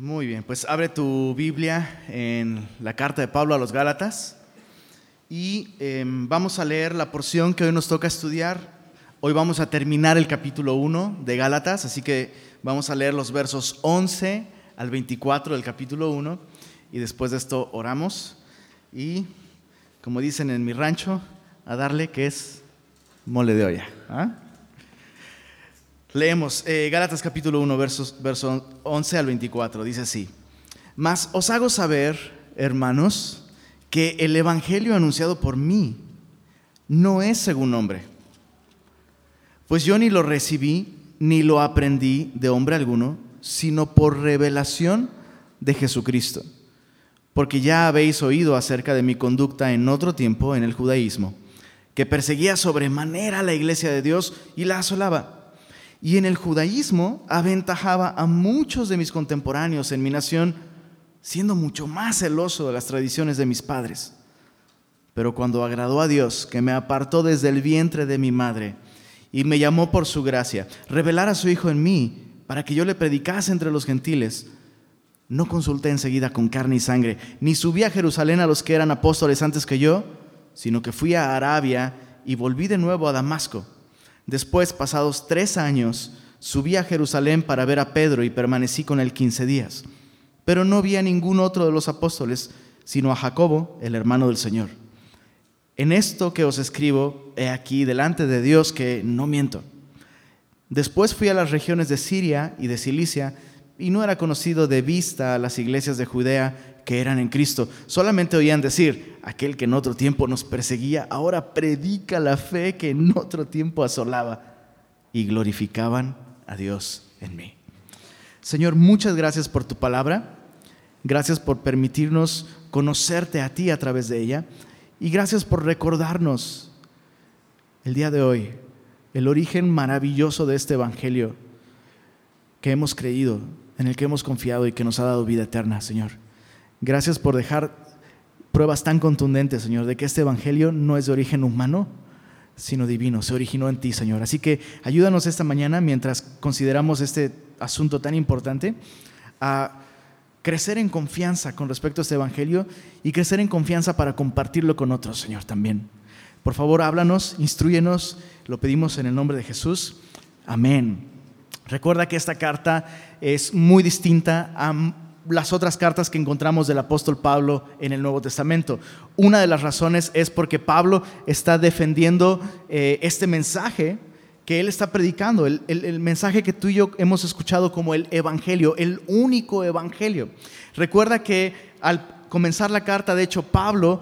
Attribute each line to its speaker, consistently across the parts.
Speaker 1: Muy bien, pues abre tu Biblia en la carta de Pablo a los Gálatas y em, vamos a leer la porción que hoy nos toca estudiar. Hoy vamos a terminar el capítulo 1 de Gálatas, así que vamos a leer los versos 11 al 24 del capítulo 1 y después de esto oramos y, como dicen en mi rancho, a darle que es mole de olla. ¿ah? Leemos eh, Gálatas capítulo 1, versos, versos 11 al 24. Dice así, mas os hago saber, hermanos, que el Evangelio anunciado por mí no es según hombre. Pues yo ni lo recibí ni lo aprendí de hombre alguno, sino por revelación de Jesucristo. Porque ya habéis oído acerca de mi conducta en otro tiempo en el judaísmo, que perseguía sobremanera la iglesia de Dios y la asolaba y en el judaísmo aventajaba a muchos de mis contemporáneos en mi nación, siendo mucho más celoso de las tradiciones de mis padres. Pero cuando agradó a Dios, que me apartó desde el vientre de mi madre y me llamó por su gracia, revelar a su Hijo en mí para que yo le predicase entre los gentiles, no consulté enseguida con carne y sangre, ni subí a Jerusalén a los que eran apóstoles antes que yo, sino que fui a Arabia y volví de nuevo a Damasco. Después, pasados tres años, subí a Jerusalén para ver a Pedro y permanecí con él quince días. Pero no vi a ningún otro de los apóstoles, sino a Jacobo, el hermano del Señor. En esto que os escribo, he aquí delante de Dios que no miento. Después fui a las regiones de Siria y de Cilicia, y no era conocido de vista a las iglesias de Judea que eran en Cristo. Solamente oían decir, aquel que en otro tiempo nos perseguía, ahora predica la fe que en otro tiempo asolaba. Y glorificaban a Dios en mí. Señor, muchas gracias por tu palabra. Gracias por permitirnos conocerte a ti a través de ella. Y gracias por recordarnos el día de hoy el origen maravilloso de este Evangelio que hemos creído, en el que hemos confiado y que nos ha dado vida eterna, Señor. Gracias por dejar pruebas tan contundentes, Señor, de que este Evangelio no es de origen humano, sino divino, se originó en ti, Señor. Así que ayúdanos esta mañana, mientras consideramos este asunto tan importante, a crecer en confianza con respecto a este Evangelio y crecer en confianza para compartirlo con otros, Señor, también. Por favor, háblanos, instruyenos, lo pedimos en el nombre de Jesús. Amén. Recuerda que esta carta es muy distinta a las otras cartas que encontramos del apóstol Pablo en el Nuevo Testamento. Una de las razones es porque Pablo está defendiendo eh, este mensaje que él está predicando, el, el, mensaje que tú y yo hemos escuchado como el Evangelio, el único Evangelio. Recuerda que al comenzar la carta, de hecho, Pablo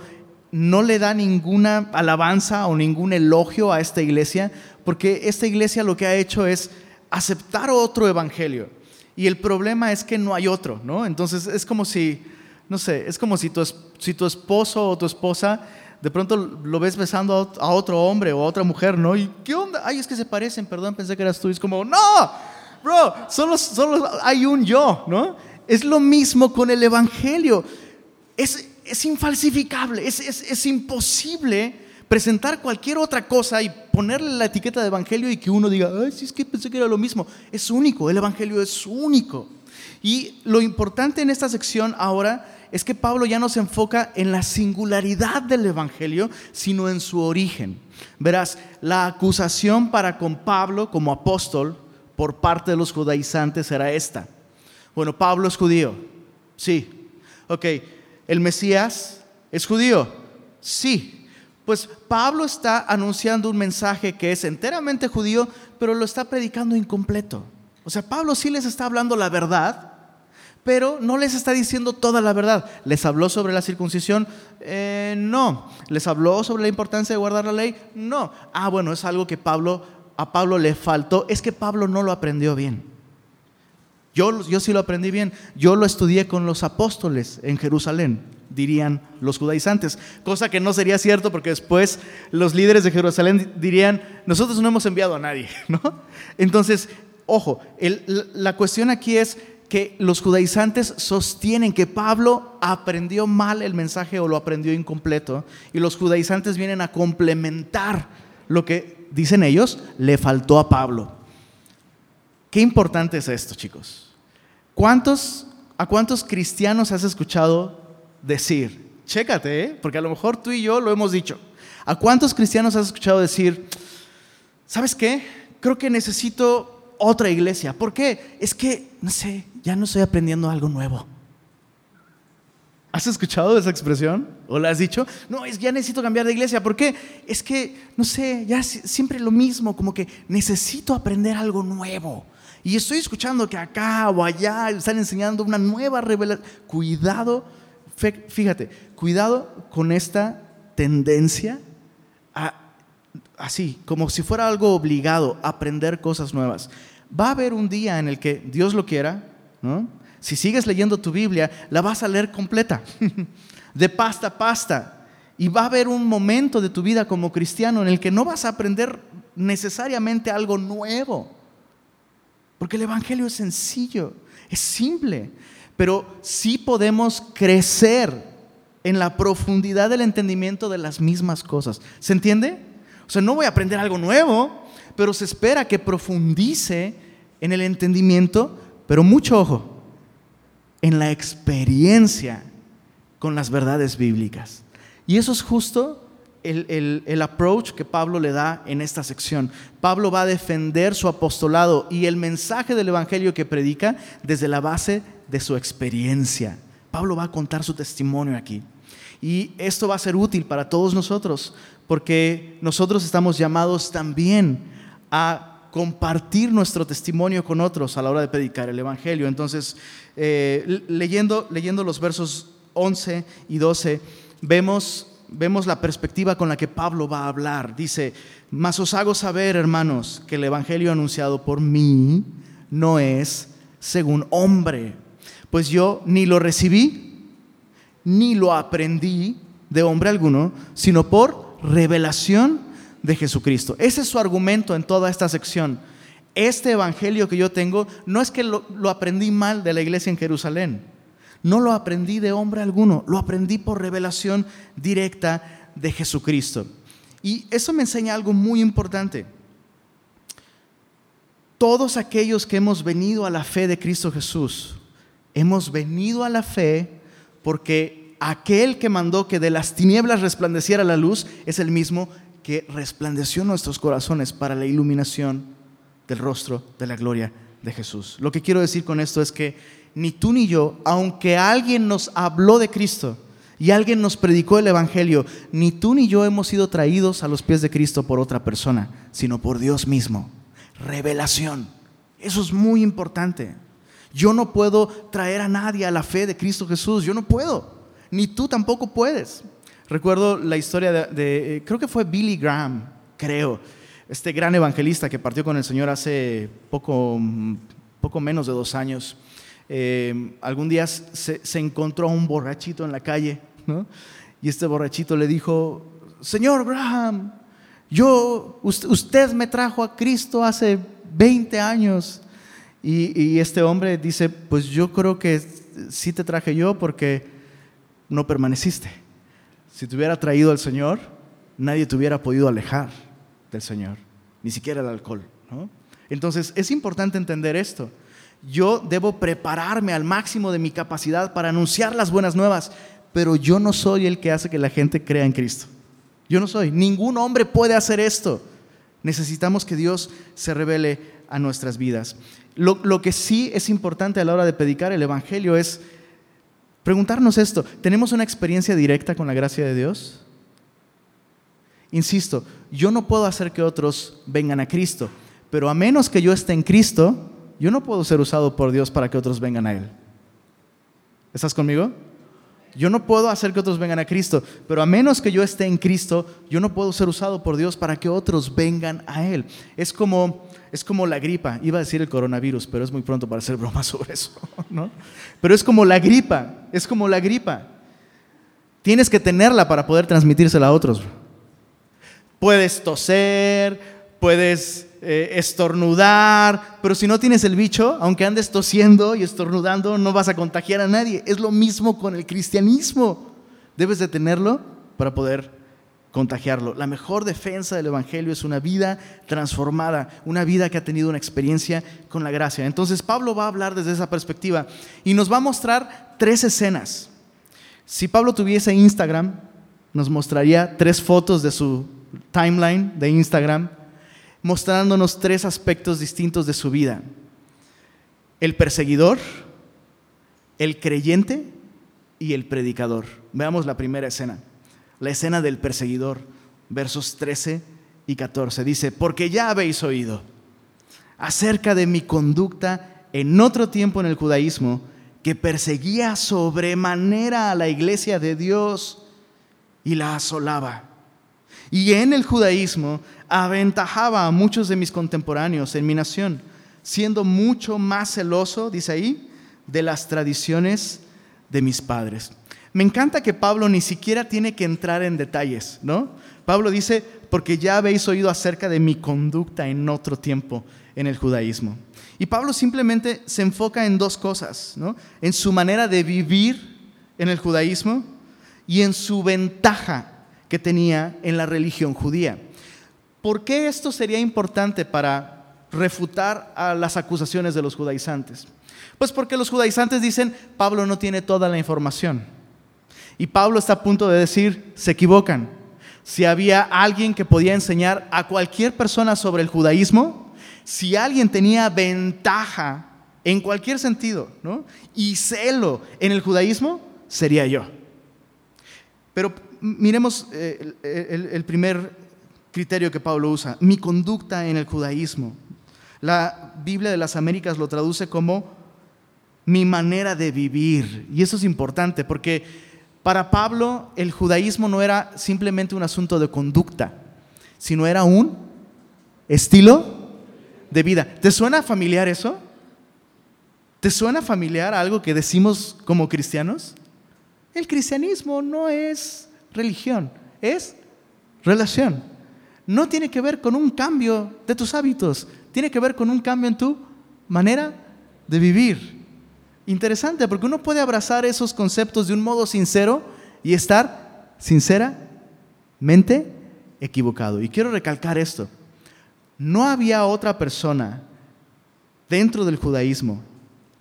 Speaker 1: no le da ninguna alabanza o ningún elogio a esta iglesia, porque esta iglesia lo que ha hecho es aceptar otro Evangelio y el problema es que no hay otro, ¿no? Entonces es como si, no sé, es como si tu, si tu esposo o tu esposa de pronto lo ves besando a otro hombre o a otra mujer, ¿no? ¿Y qué onda? Ay, es que se parecen, perdón, pensé que eras tú. Y es como, no, bro, solo, solo hay un yo, ¿no? Es lo mismo con el Evangelio. Es, es infalsificable, es, es, es imposible presentar cualquier otra cosa y ponerle la etiqueta de evangelio y que uno diga, ay, sí, es que pensé que era lo mismo. Es único, el evangelio es único. Y lo importante en esta sección ahora es que Pablo ya no se enfoca en la singularidad del evangelio, sino en su origen. Verás, la acusación para con Pablo como apóstol por parte de los judaizantes era esta. Bueno, Pablo es judío. Sí. Ok, ¿el Mesías es judío? Sí. Pues Pablo está anunciando un mensaje que es enteramente judío, pero lo está predicando incompleto. O sea, Pablo sí les está hablando la verdad, pero no les está diciendo toda la verdad. ¿Les habló sobre la circuncisión? Eh, no. ¿Les habló sobre la importancia de guardar la ley? No. Ah, bueno, es algo que Pablo, a Pablo le faltó. Es que Pablo no lo aprendió bien. Yo, yo sí lo aprendí bien. Yo lo estudié con los apóstoles en Jerusalén dirían los judaizantes, cosa que no sería cierto porque después los líderes de Jerusalén dirían, nosotros no hemos enviado a nadie, ¿no? Entonces, ojo, la cuestión aquí es que los judaizantes sostienen que Pablo aprendió mal el mensaje o lo aprendió incompleto y los judaizantes vienen a complementar lo que, dicen ellos, le faltó a Pablo. Qué importante es esto, chicos. ¿Cuántos ¿A cuántos cristianos has escuchado decir? Chécate, ¿eh? porque a lo mejor tú y yo lo hemos dicho. ¿A cuántos cristianos has escuchado decir, ¿sabes qué? Creo que necesito otra iglesia. ¿Por qué? Es que, no sé, ya no estoy aprendiendo algo nuevo. ¿Has escuchado esa expresión? ¿O la has dicho? No, es ya necesito cambiar de iglesia. ¿Por qué? Es que, no sé, ya siempre lo mismo, como que necesito aprender algo nuevo. Y estoy escuchando que acá o allá están enseñando una nueva revelación. Cuidado, fíjate, cuidado con esta tendencia a, así, como si fuera algo obligado, aprender cosas nuevas. Va a haber un día en el que Dios lo quiera, ¿no? Si sigues leyendo tu Biblia, la vas a leer completa, de pasta a pasta. Y va a haber un momento de tu vida como cristiano en el que no vas a aprender necesariamente algo nuevo. Porque el Evangelio es sencillo, es simple, pero sí podemos crecer en la profundidad del entendimiento de las mismas cosas. ¿Se entiende? O sea, no voy a aprender algo nuevo, pero se espera que profundice en el entendimiento, pero mucho ojo, en la experiencia con las verdades bíblicas. Y eso es justo el, approach que Pablo le da en esta sección. Pablo va a defender su apostolado y el mensaje del Evangelio que predica desde la base de su experiencia. Pablo va a contar su testimonio aquí. Y esto va a ser útil para todos nosotros, porque nosotros estamos llamados también a compartir nuestro testimonio con otros a la hora de predicar el Evangelio. Entonces, eh, leyendo, leyendo los versos 11 y 12, vemos vemos la perspectiva con la que Pablo va a hablar. Dice, mas os hago saber, hermanos, que el Evangelio anunciado por mí no es según hombre, pues yo ni lo recibí, ni lo aprendí de hombre alguno, sino por revelación de Jesucristo. Ese es su argumento en toda esta sección. Este Evangelio que yo tengo no es que lo, aprendí mal de la iglesia en Jerusalén no lo aprendí de hombre alguno, lo aprendí por revelación directa de Jesucristo. Y eso me enseña algo muy importante. Todos aquellos que hemos venido a la fe de Cristo Jesús, hemos venido a la fe porque aquel que mandó que de las tinieblas resplandeciera la luz es el mismo que resplandeció nuestros corazones para la iluminación del rostro de la gloria de Jesús. Lo que quiero decir con esto es que ni tú ni yo, aunque alguien nos habló de Cristo y alguien nos predicó el Evangelio, ni tú ni yo hemos sido traídos a los pies de Cristo por otra persona, sino por Dios mismo. Revelación. Eso es muy importante. Yo no puedo traer a nadie a la fe de Cristo Jesús, yo no puedo, ni tú tampoco puedes. Recuerdo la historia de, eh, creo que fue Billy Graham, creo, este gran evangelista que partió con el Señor hace poco, poco menos de dos años. Eh, algún día se, encontró a un borrachito en la calle, y este borrachito le dijo, Señor Graham, yo, usted me trajo a Cristo hace 20 años. Y, este hombre dice, pues yo creo que sí te traje yo porque no permaneciste. Si te hubiera traído al Señor, nadie te hubiera podido alejar del Señor, ni siquiera el alcohol. Entonces es importante entender esto yo debo prepararme al máximo de mi capacidad para anunciar las buenas nuevas, pero yo no soy el que hace que la gente crea en Cristo. Yo no soy. Ningún hombre puede hacer esto. Necesitamos que Dios se revele a nuestras vidas. Lo, que sí es importante a la hora de predicar el Evangelio es preguntarnos esto. ¿Tenemos una experiencia directa con la gracia de Dios? Insisto, yo no puedo hacer que otros vengan a Cristo, pero a menos que yo esté en Cristo, yo no puedo ser usado por Dios para que otros vengan a Él. ¿Estás conmigo? Yo no puedo hacer que otros vengan a Cristo, pero a menos que yo esté en Cristo, yo no puedo ser usado por Dios para que otros vengan a Él. Es como, es como la gripa, iba a decir el coronavirus, pero es muy pronto para hacer bromas sobre eso, ¿no? Pero es como la gripa, es como la gripa. Tienes que tenerla para poder transmitírsela a otros. Puedes toser, puedes eh, estornudar, pero si no tienes el bicho, aunque andes tosiendo y estornudando, no vas a contagiar a nadie. Es lo mismo con el cristianismo. Debes de tenerlo para poder contagiarlo. La mejor defensa del Evangelio es una vida transformada, una vida que ha tenido una experiencia con la gracia. Entonces Pablo va a hablar desde esa perspectiva y nos va a mostrar tres escenas. Si Pablo tuviese Instagram, nos mostraría tres fotos de su timeline de Instagram, mostrándonos tres aspectos distintos de su vida. El perseguidor, el creyente y el predicador. Veamos la primera escena la escena del perseguidor, versos 13 y 14. Dice, porque ya habéis oído acerca de mi conducta en otro tiempo en el judaísmo, que perseguía sobremanera a la iglesia de Dios y la asolaba. Y en el judaísmo aventajaba a muchos de mis contemporáneos en mi nación, siendo mucho más celoso, dice ahí, de las tradiciones de mis padres. Me encanta que Pablo ni siquiera tiene que entrar en detalles, ¿no? Pablo dice, porque ya habéis oído acerca de mi conducta en otro tiempo en el judaísmo. Y Pablo simplemente se enfoca en dos cosas, ¿no? En su manera de vivir en el judaísmo y en su ventaja que tenía en la religión judía. ¿Por qué esto sería importante para refutar a las acusaciones de los judaizantes? Pues porque los judaizantes dicen, Pablo no tiene toda la información. Y Pablo está a punto de decir, se equivocan. Si había alguien que podía enseñar a cualquier persona sobre el judaísmo, si alguien tenía ventaja en cualquier sentido y celo en el judaísmo, sería yo. Pero miremos eh, el, primer criterio que Pablo usa, mi conducta en el judaísmo. La Biblia de las Américas lo traduce como mi manera de vivir. Y eso es importante porque para Pablo, el judaísmo no era simplemente un asunto de conducta, sino era un estilo de vida. ¿Te suena familiar eso? ¿Te suena familiar algo que decimos como cristianos? El cristianismo no es religión, es relación. No tiene que ver con un cambio de tus hábitos, tiene que ver con un cambio en tu manera de vivir. Interesante, porque uno puede abrazar esos conceptos de un modo sincero y estar sinceramente equivocado. Y quiero recalcar esto. No había otra persona dentro del judaísmo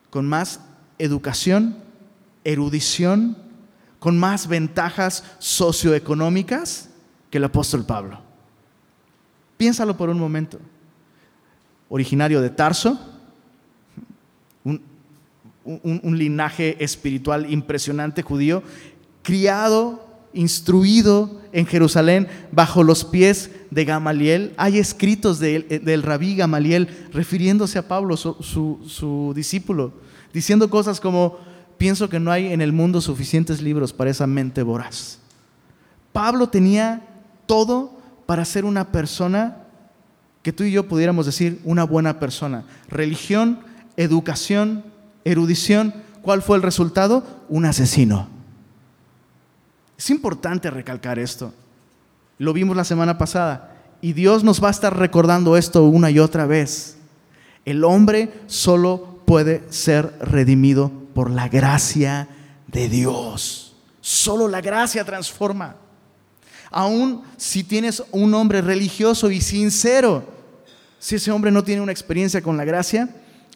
Speaker 1: con más educación, erudición, con más ventajas socioeconómicas que el apóstol Pablo. Piénsalo por un momento. Originario de Tarso, un, linaje espiritual impresionante judío, criado, instruido en Jerusalén bajo los pies de Gamaliel. Hay escritos del rabí Gamaliel refiriéndose a Pablo, su, su discípulo, diciendo cosas como, pienso que no hay en el mundo suficientes libros para esa mente voraz. Pablo tenía todo para ser una persona que tú y yo pudiéramos decir una buena persona. Religión, educación, erudición, ¿cuál fue el resultado? Un asesino. Es importante recalcar esto. Lo vimos la semana pasada y Dios nos va a estar recordando esto una y otra vez. El hombre solo puede ser redimido por la gracia de Dios. Solo la gracia transforma. Aún si tienes un hombre religioso y sincero, si ese hombre no tiene una experiencia con la gracia,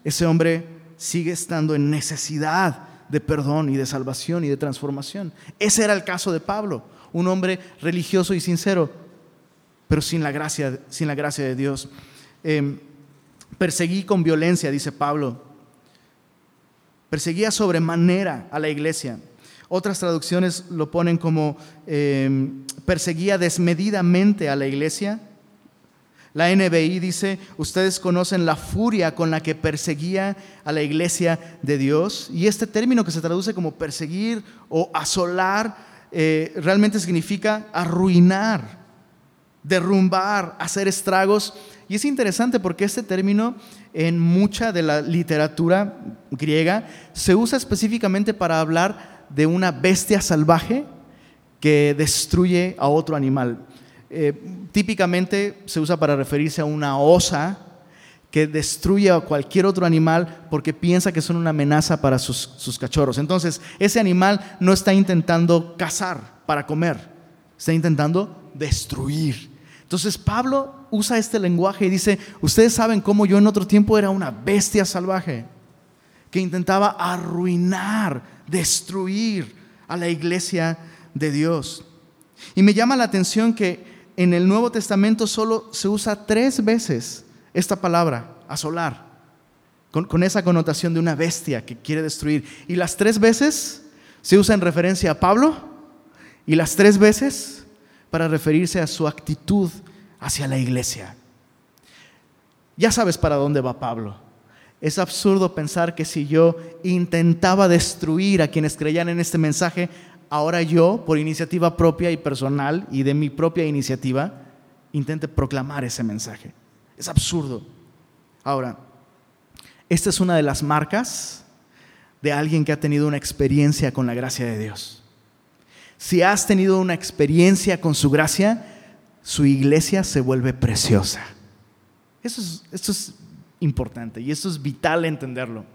Speaker 1: ese hombre sigue estando en necesidad de perdón y de salvación y de transformación. Ese era el caso de Pablo, un hombre religioso y sincero, pero sin la gracia, sin la gracia de Dios. Em, perseguí con violencia, dice Pablo. Perseguía sobremanera a la iglesia. Otras traducciones lo ponen como em, perseguía desmedidamente a la iglesia la NBI dice, ustedes conocen la furia con la que perseguía a la iglesia de Dios. Y este término que se traduce como perseguir o asolar, eh, realmente significa arruinar, derrumbar, hacer estragos. Y es interesante porque este término en mucha de la literatura griega se usa específicamente para hablar de una bestia salvaje que destruye a otro animal. Eh, típicamente se usa para referirse a una osa que destruye a cualquier otro animal porque piensa que son una amenaza para sus, cachorros. Entonces, ese animal no está intentando cazar para comer, Está intentando destruir. Entonces Pablo usa este lenguaje y dice, ustedes saben cómo yo en otro tiempo era una bestia salvaje que intentaba arruinar, destruir a la iglesia de Dios. Y me llama la atención que en el Nuevo Testamento solo se usa tres veces esta palabra, asolar, con, con esa connotación de una bestia que quiere destruir. Y las tres veces se usa en referencia a Pablo y las tres veces para referirse a su actitud hacia la iglesia. Ya sabes para dónde va Pablo. Es absurdo pensar que si yo intentaba destruir a quienes creían en este mensaje, ahora yo, por iniciativa propia y personal y de mi propia iniciativa, intente proclamar ese mensaje. Es absurdo. Ahora, esta es una de las marcas de alguien que ha tenido una experiencia con la gracia de Dios. Si has tenido una experiencia con su gracia, su iglesia se vuelve preciosa. Eso es, esto es importante y eso es vital entenderlo.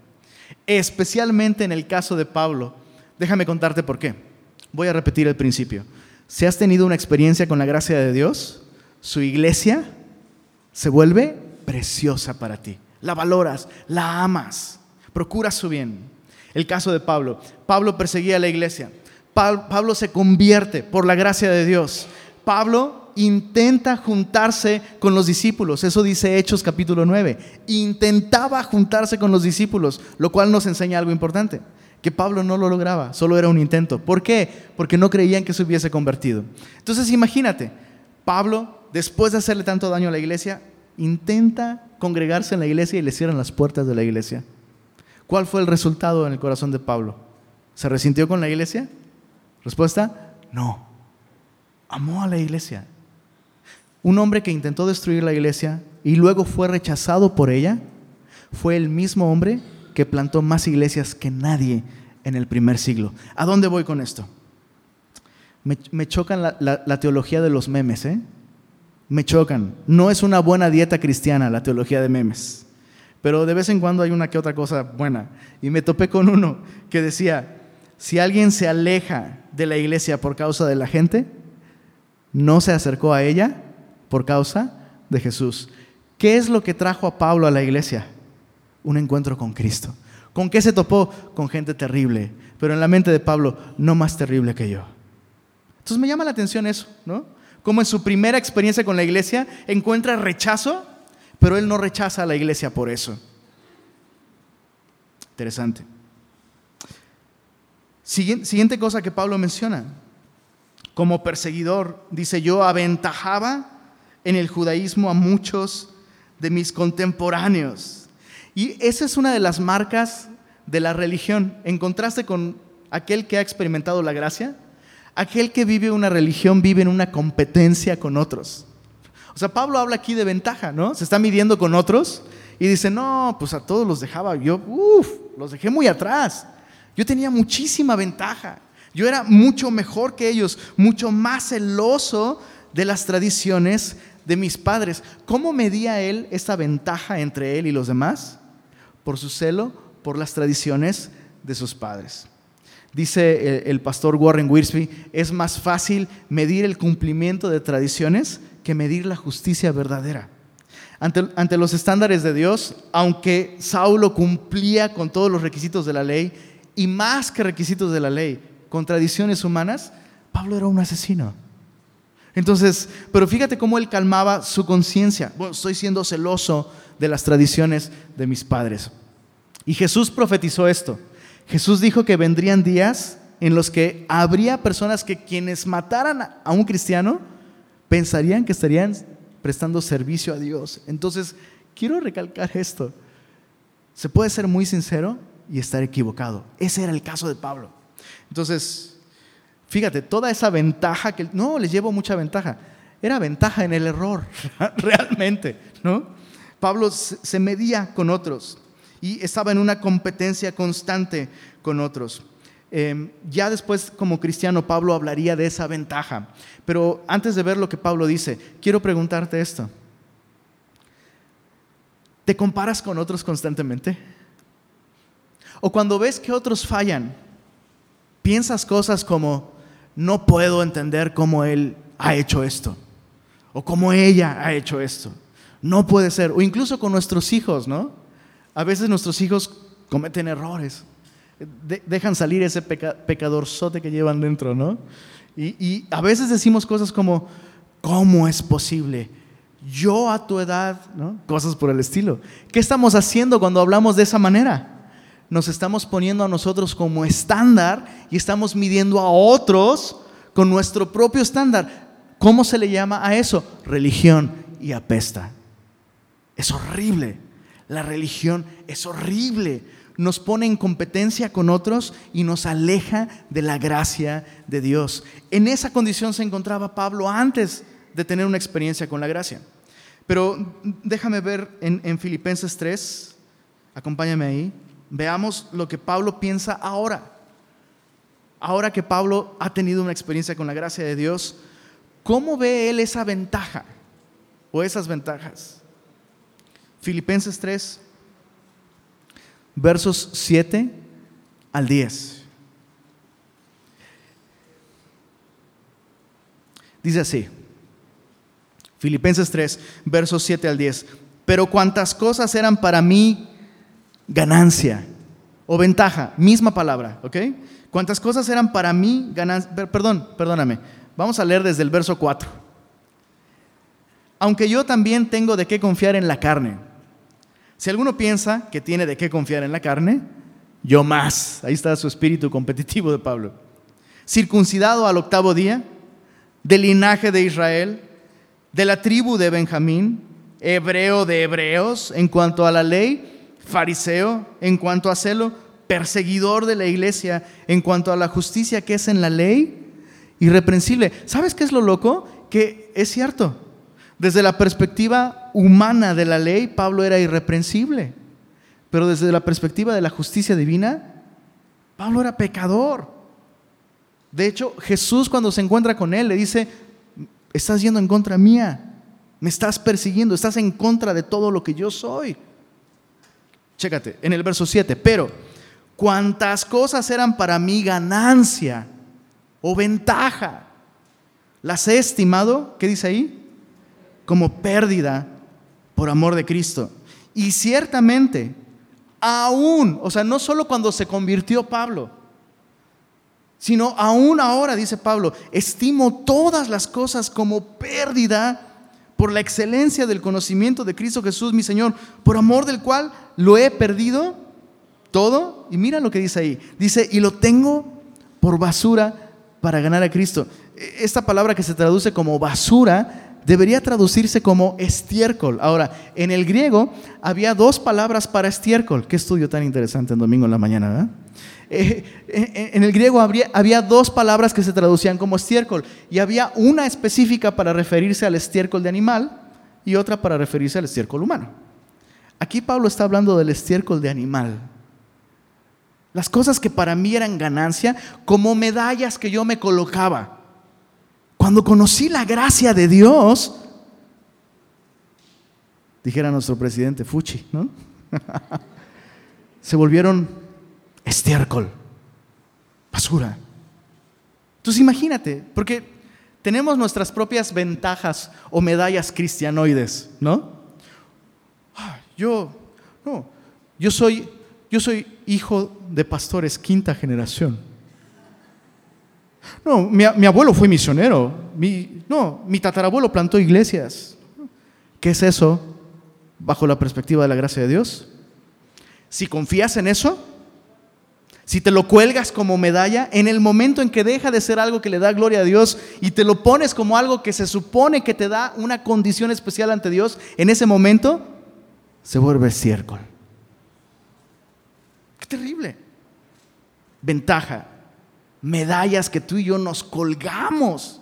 Speaker 1: Especialmente en el caso de Pablo. Déjame contarte por qué. Voy a repetir el principio. Si has tenido una experiencia con la gracia de Dios, su iglesia se vuelve preciosa para ti. La valoras, la amas, procura su bien. El caso de Pablo. Pablo perseguía a la iglesia. Pablo se convierte por la gracia de Dios. Pablo intenta juntarse con los discípulos. Eso dice Hechos capítulo 9. Intentaba juntarse con los discípulos, lo cual nos enseña algo importante que Pablo no lo lograba, solo era un intento. ¿Por qué? Porque no creían que se hubiese convertido. Entonces imagínate, Pablo, después de hacerle tanto daño a la iglesia, intenta congregarse en la iglesia y le cierran las puertas de la iglesia. ¿Cuál fue el resultado en el corazón de Pablo? ¿Se resintió con la iglesia? Respuesta, no. Amó a la iglesia. Un hombre que intentó destruir la iglesia y luego fue rechazado por ella, fue el mismo hombre que plantó más iglesias que nadie en el primer siglo. ¿A dónde voy con esto? Me, chocan la, teología de los memes, ¿eh? Me chocan. No es una buena dieta cristiana la teología de memes, pero de vez en cuando hay una que otra cosa buena. Y me topé con uno que decía, si alguien se aleja de la iglesia por causa de la gente, no se acercó a ella por causa de Jesús. ¿Qué es lo que trajo a Pablo a la iglesia? Un encuentro con Cristo. ¿Con qué se topó? Con gente terrible, pero en la mente de Pablo, no más terrible que yo. Entonces me llama la atención eso, ¿no? Como en su primera experiencia con la iglesia encuentra rechazo, pero él no rechaza a la iglesia por eso. Interesante. Siguiente cosa que Pablo menciona. Como perseguidor, dice yo, aventajaba en el judaísmo a muchos de mis contemporáneos. Y esa es una de las marcas de la religión, en contraste con aquel que ha experimentado la gracia. Aquel que vive una religión vive en una competencia con otros. O sea, Pablo habla aquí de ventaja, ¿no? Se está midiendo con otros y dice, no, pues a todos los dejaba, yo, uff, los dejé muy atrás. Yo tenía muchísima ventaja. Yo era mucho mejor que ellos, mucho más celoso de las tradiciones de mis padres. ¿Cómo medía él esa ventaja entre él y los demás? Por su celo por las tradiciones de sus padres. Dice el, pastor Warren Wiersbe, es más fácil medir el cumplimiento de tradiciones que medir la justicia verdadera. Ante, ante, los estándares de Dios, aunque Saulo cumplía con todos los requisitos de la ley, y más que requisitos de la ley, con tradiciones humanas, Pablo era un asesino. Entonces, pero fíjate cómo él calmaba su conciencia. Bueno, estoy siendo celoso de las tradiciones de mis padres. Y Jesús profetizó esto. Jesús dijo que vendrían días en los que habría personas que quienes mataran a un cristiano pensarían que estarían prestando servicio a Dios. Entonces, quiero recalcar esto. Se puede ser muy sincero y estar equivocado. Ese era el caso de Pablo. Entonces, fíjate, toda esa ventaja que no les llevo mucha ventaja, era ventaja en el error, realmente, ¿no? Pablo se medía con otros y estaba en una competencia constante con otros. Em, ya después, como cristiano, Pablo hablaría de esa ventaja. Pero antes de ver lo que Pablo dice, quiero preguntarte esto. ¿Te comparas con otros constantemente? ¿O cuando ves que otros fallan, piensas cosas como, no puedo entender cómo él ha hecho esto o cómo ella ha hecho esto. No puede ser. O incluso con nuestros hijos, ¿no? A veces nuestros hijos cometen errores. dejan salir ese pecadorzote que llevan dentro, ¿no? Y, y a veces decimos cosas como, ¿cómo es posible? Yo a tu edad, ¿no? Cosas por el estilo. ¿Qué estamos haciendo cuando hablamos de esa manera? nos estamos poniendo a nosotros como estándar y estamos midiendo a otros con nuestro propio estándar. ¿Cómo se le llama a eso? Religión y apesta. Es horrible. La religión es horrible. Nos pone en competencia con otros y nos aleja de la gracia de Dios. En esa condición se encontraba Pablo antes de tener una experiencia con la gracia. Pero déjame ver en, en Filipenses 3, acompáñame ahí. Veamos lo que Pablo piensa ahora. Ahora que Pablo ha tenido una experiencia con la gracia de Dios, ¿cómo ve él esa ventaja o esas ventajas? Filipenses 3, versos 7 al 10. Dice así, Filipenses 3, versos 7 al 10. Pero cuantas cosas eran para mí ganancia o ventaja, misma palabra, ¿ok? Cuántas cosas eran para mí ganancia, perdón, perdóname, vamos a leer desde el verso 4. Aunque yo también tengo de qué confiar en la carne. Si alguno piensa que tiene de qué confiar en la carne, yo más. Ahí está su espíritu competitivo de Pablo. Circuncidado al octavo día, del linaje de Israel, de la tribu de Benjamín, hebreo de hebreos en cuanto a la ley, fariseo en cuanto a celo, perseguidor de la iglesia en cuanto a la justicia que es en la ley, irreprensible. ¿Sabes qué es lo loco? Que es cierto. Desde la perspectiva humana de la ley, Pablo era irreprensible. Pero desde la perspectiva de la justicia divina, Pablo era pecador. De hecho, Jesús cuando se encuentra con él le dice, estás yendo en contra mía, me estás persiguiendo, estás en contra de todo lo que yo soy. Chécate, en el verso 7, pero cuantas cosas eran para mí ganancia o ventaja, las he estimado, ¿qué dice ahí? Como pérdida por amor de Cristo. Y ciertamente, aún, o sea, no solo cuando se convirtió Pablo, sino aún ahora, dice Pablo, estimo todas las cosas como pérdida por la excelencia del conocimiento de Cristo Jesús, mi Señor, por amor del cual lo he perdido todo. Y mira lo que dice ahí. Dice, y lo tengo por basura para ganar a Cristo. Esta palabra que se traduce como basura debería traducirse como estiércol. Ahora, en el griego había dos palabras para estiércol. Qué estudio tan interesante en domingo en la mañana, ¿verdad? Eh, en el griego había, dos palabras que se traducían como estiércol y había una específica para referirse al estiércol de animal y otra para referirse al estiércol humano. Aquí Pablo está hablando del estiércol de animal. Las cosas que para mí eran ganancia, como medallas que yo me colocaba. Cuando conocí la gracia de Dios, dijera nuestro presidente Fuchi, ¿no? Se volvieron estiércol, basura. Entonces imagínate, porque tenemos nuestras propias ventajas o medallas cristianoides, ¿no? Yo, no, yo soy, yo soy hijo de pastores quinta generación. No, mi, abuelo fue misionero. Mi, no, mi tatarabuelo plantó iglesias. ¿Qué es eso bajo la perspectiva de la gracia de Dios? Si confías en eso, si te lo cuelgas como medalla, en el momento en que deja de ser algo que le da gloria a Dios y te lo pones como algo que se supone que te da una condición especial ante Dios, en ese momento se vuelve estiércol. Qué terrible. Ventaja, medallas que tú y yo nos colgamos.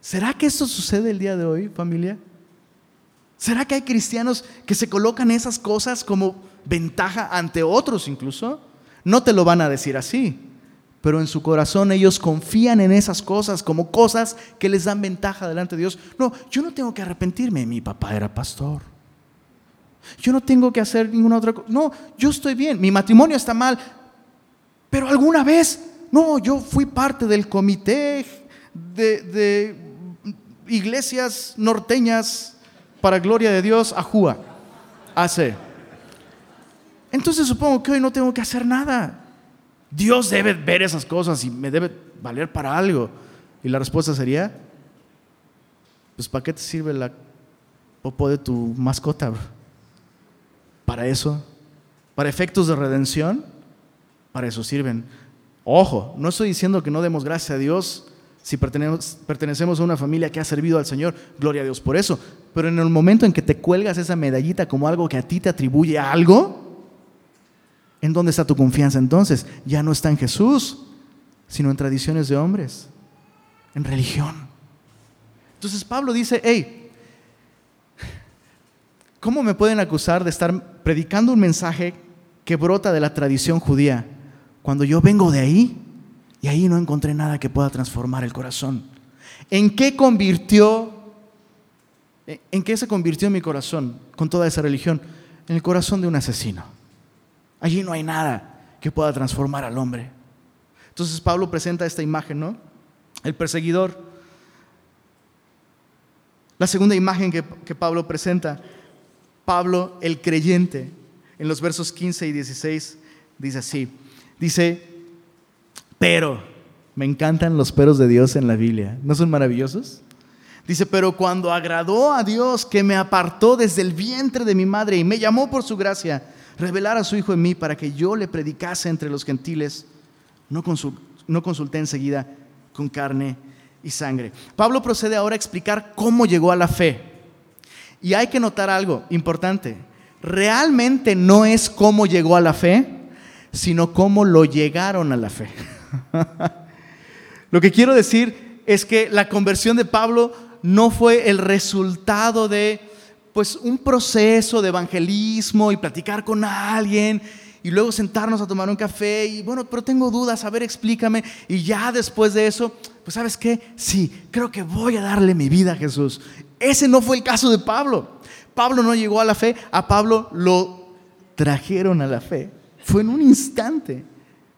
Speaker 1: ¿Será que esto sucede el día de hoy, familia? ¿Será que hay cristianos que se colocan esas cosas como ventaja ante otros incluso? No te lo van a decir así, pero en su corazón ellos confían en esas cosas como cosas que les dan ventaja delante de Dios. No, yo no tengo que arrepentirme, mi papá era pastor. Yo no tengo que hacer ninguna otra cosa. No, yo estoy bien, mi matrimonio está mal, pero alguna vez, no, yo fui parte del comité de, iglesias norteñas para gloria de Dios, Ajúa, hace. Entonces supongo que hoy no tengo que hacer nada. Dios debe ver esas cosas y me debe valer para algo. Y la respuesta sería, pues ¿para qué te sirve la popó de tu mascota? Para eso, para efectos de redención, para eso sirven. Ojo, no estoy diciendo que no demos gracias a Dios si pertenecemos, a una familia que ha servido al Señor, gloria a Dios por eso. Pero en el momento en que te cuelgas esa medallita como algo que a ti te atribuye algo, ¿en dónde está tu confianza entonces? Ya no está en Jesús, sino en tradiciones de hombres, en religión. Entonces Pablo dice, hey, ¿cómo me pueden acusar de estar predicando un mensaje que brota de la tradición judía cuando yo vengo de ahí y ahí no encontré nada que pueda transformar el corazón. ¿En qué convirtió, en qué se convirtió mi corazón con toda esa religión? En el corazón de un asesino. Allí no hay nada que pueda transformar al hombre. Entonces Pablo presenta esta imagen, ¿no? El perseguidor. La segunda imagen que, que Pablo presenta, Pablo el creyente, en los versos 15 y 16, dice así. Dice, pero, me encantan los peros de Dios en la Biblia, ¿no son maravillosos? Dice, pero cuando agradó a Dios que me apartó desde el vientre de mi madre y me llamó por su gracia, revelar a su Hijo en mí para que yo le predicase entre los gentiles, no, no consulté enseguida con carne y sangre. Pablo procede ahora a explicar cómo llegó a la fe. Y hay que notar algo importante. Realmente no es cómo llegó a la fe, sino cómo lo llegaron a la fe. lo que quiero decir es que la conversión de Pablo no fue el resultado de pues un proceso de evangelismo y platicar con alguien y luego sentarnos a tomar un café y bueno, pero tengo dudas, a ver, explícame. Y ya después de eso, pues sabes qué, sí, creo que voy a darle mi vida a Jesús. Ese no fue el caso de Pablo. Pablo no llegó a la fe, a Pablo lo trajeron a la fe. Fue en un instante.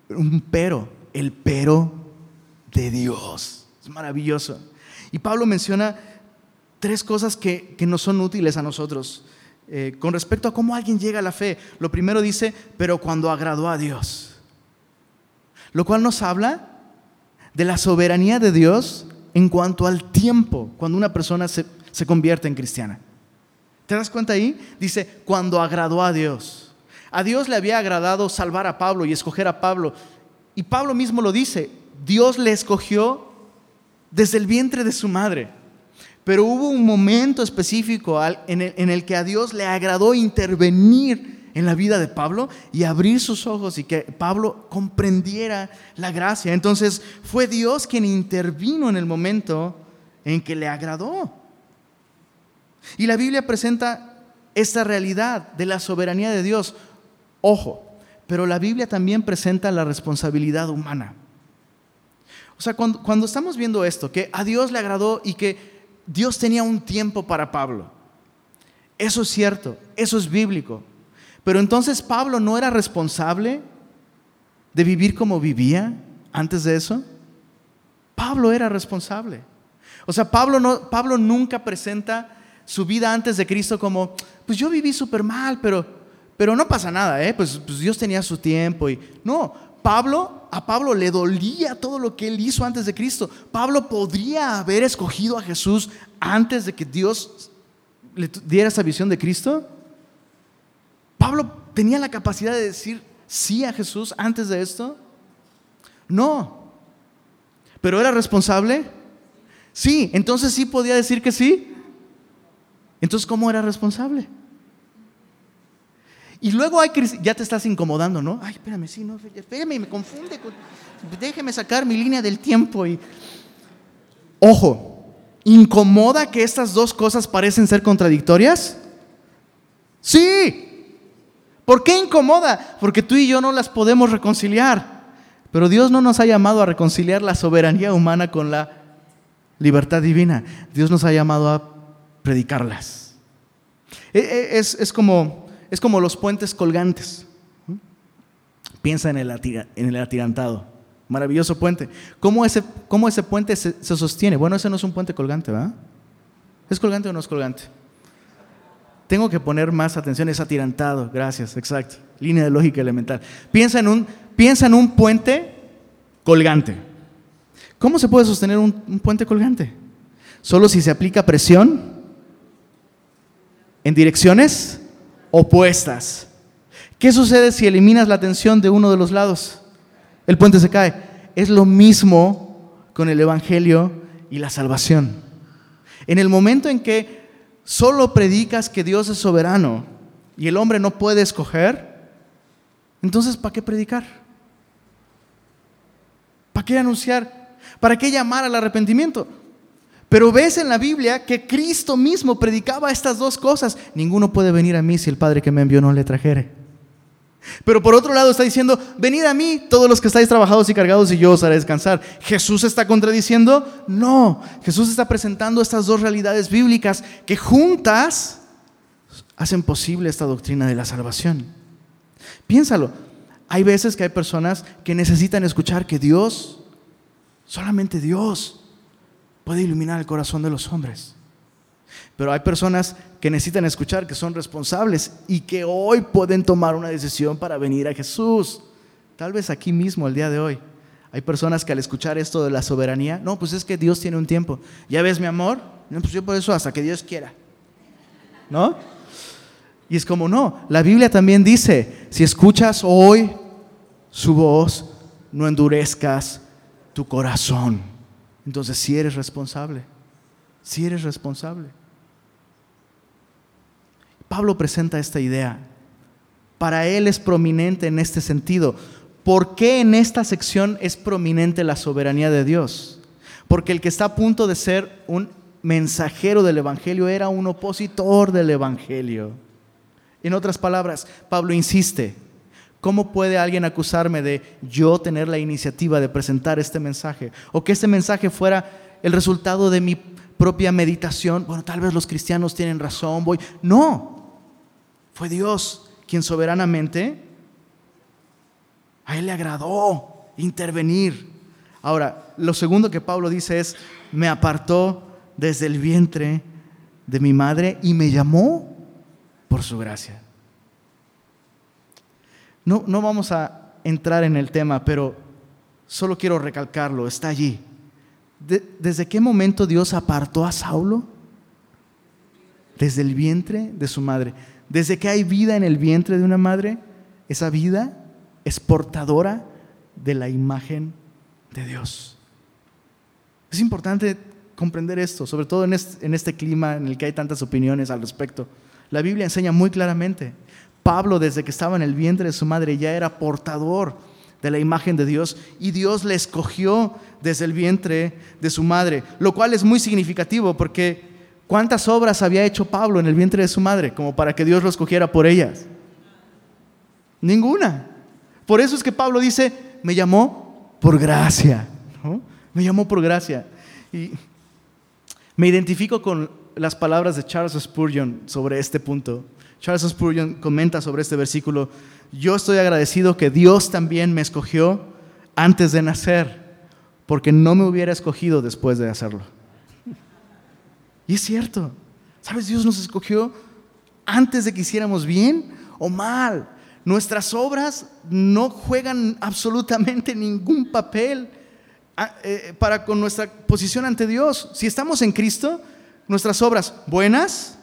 Speaker 1: Un pero, el pero de Dios. Es maravilloso. Y Pablo menciona tres cosas que, que nos son útiles a nosotros eh, con respecto a cómo alguien llega a la fe. Lo primero dice, pero cuando agradó a Dios. Lo cual nos habla de la soberanía de Dios en cuanto al tiempo, cuando una persona se, se convierte en cristiana. ¿Te das cuenta ahí? Dice, cuando agradó a Dios. A Dios le había agradado salvar a Pablo y escoger a Pablo. Y Pablo mismo lo dice, Dios le escogió desde el vientre de su madre. Pero hubo un momento específico en el que a Dios le agradó intervenir en la vida de Pablo y abrir sus ojos y que Pablo comprendiera la gracia. Entonces fue Dios quien intervino en el momento en que le agradó. Y la Biblia presenta esta realidad de la soberanía de Dios Ojo, pero la Biblia también presenta la responsabilidad humana. O sea, cuando, estamos viendo esto, que a Dios le agradó y que Dios tenía un tiempo para Pablo, eso es cierto, eso es bíblico. Pero entonces Pablo no era responsable de vivir como vivía antes de eso. Pablo era responsable. O sea, Pablo, no, Pablo nunca presenta su vida antes de Cristo como, pues yo viví súper mal, pero pero no pasa nada, ¿eh? pues, pues Dios tenía su tiempo y no, Pablo, a Pablo le dolía todo lo que él hizo antes de Cristo. Pablo podría haber escogido a Jesús antes de que Dios le diera esa visión de Cristo. Pablo tenía la capacidad de decir sí a Jesús antes de esto. No. ¿Pero era responsable? Sí. Entonces sí podía decir que sí. Entonces, ¿cómo era responsable? Y luego hay ya te estás incomodando, ¿no? Ay, espérame, sí, no, espérame, me confunde. Déjeme sacar mi línea del tiempo y ojo, ¿incomoda que estas dos cosas parecen ser contradictorias? Sí. ¿Por qué incomoda? Porque tú y yo no las podemos reconciliar. Pero Dios no nos ha llamado a reconciliar la soberanía humana con la libertad divina. Dios nos ha llamado a predicarlas. E, e, es, es como es como los puentes colgantes. Piensa en el, atirantado. Maravilloso puente. ¿Cómo ese, cómo ese puente se, sostiene? Bueno, ese no es un puente colgante, ¿verdad? ¿Es colgante o no es colgante? Tengo que poner más atención, es atirantado, gracias, exacto. Línea de lógica elemental. Piensa en un, piensa en un puente colgante. ¿Cómo se puede sostener un puente colgante? Solo si se aplica presión en direcciones opuestas. ¿Qué sucede si eliminas la tensión de uno de los lados? El puente se cae. Es lo mismo con el Evangelio y la salvación. En el momento en que solo predicas que Dios es soberano y el hombre no puede escoger, entonces ¿para qué predicar? ¿Para qué anunciar? ¿Para qué llamar al arrepentimiento? Pero ves en la Biblia que Cristo mismo predicaba estas dos cosas. Ninguno puede venir a mí si el Padre que me envió no le trajere. Pero por otro lado está diciendo, venid a mí todos los que estáis trabajados y cargados y yo os haré descansar. ¿Jesús está contradiciendo? No, Jesús está presentando estas dos realidades bíblicas que juntas hacen posible esta doctrina de la salvación. Piénsalo, hay veces que hay personas que necesitan escuchar que Dios, solamente Dios, puede iluminar el corazón de los hombres. Pero hay personas que necesitan escuchar que son responsables y que hoy pueden tomar una decisión para venir a Jesús. Tal vez aquí mismo, el día de hoy. Hay personas que al escuchar esto de la soberanía, no, pues es que Dios tiene un tiempo. ¿Ya ves mi amor? No, pues yo por eso hasta que Dios quiera. ¿No? Y es como, no, la Biblia también dice, si escuchas hoy su voz, no endurezcas tu corazón. Entonces, si eres responsable, si eres responsable. Pablo presenta esta idea. Para él es prominente en este sentido. ¿Por qué en esta sección es prominente la soberanía de Dios? Porque el que está a punto de ser un mensajero del Evangelio era un opositor del Evangelio. En otras palabras, Pablo insiste, ¿cómo puede alguien acusarme de yo tener la iniciativa de presentar este mensaje? O que este mensaje fuera el resultado de mi propia meditación. Bueno, tal vez los cristianos tienen razón, voy. No, fue Dios quien soberanamente a él le agradó intervenir. Ahora, lo segundo que Pablo dice es, me apartó desde el vientre de mi madre y me llamó por su gracia. No, no vamos a entrar en el tema, pero solo quiero recalcarlo, está allí. ¿Desde qué momento Dios apartó a Saulo? Desde el vientre de su madre. Desde que hay vida en el vientre de una madre, esa vida es portadora de la imagen de Dios. Es importante comprender esto, sobre todo en este, clima en el que hay tantas opiniones al respecto. La Biblia enseña muy claramente, Pablo desde que estaba en el vientre de su madre ya era portador de la imagen de Dios y Dios le escogió desde el vientre de su madre, lo cual es muy significativo porque ¿Cuántas obras había hecho Pablo en el vientre de su madre como para que Dios lo escogiera por ellas? Ninguna. Por eso es que Pablo dice, me llamó por gracia. Me llamó por gracia. Y me identifico con las palabras de Charles Spurgeon sobre este punto. Charles Spurgeon comenta sobre este versículo, yo estoy agradecido que Dios también me escogió antes de nacer, porque no me hubiera escogido después de hacerlo. Y es cierto. ¿Sabes? Dios nos escogió antes de que hiciéramos bien o mal. Nuestras obras no juegan absolutamente ningún papel ah, eh, para con nuestra posición ante Dios. Si estamos en Cristo, nuestras obras buenas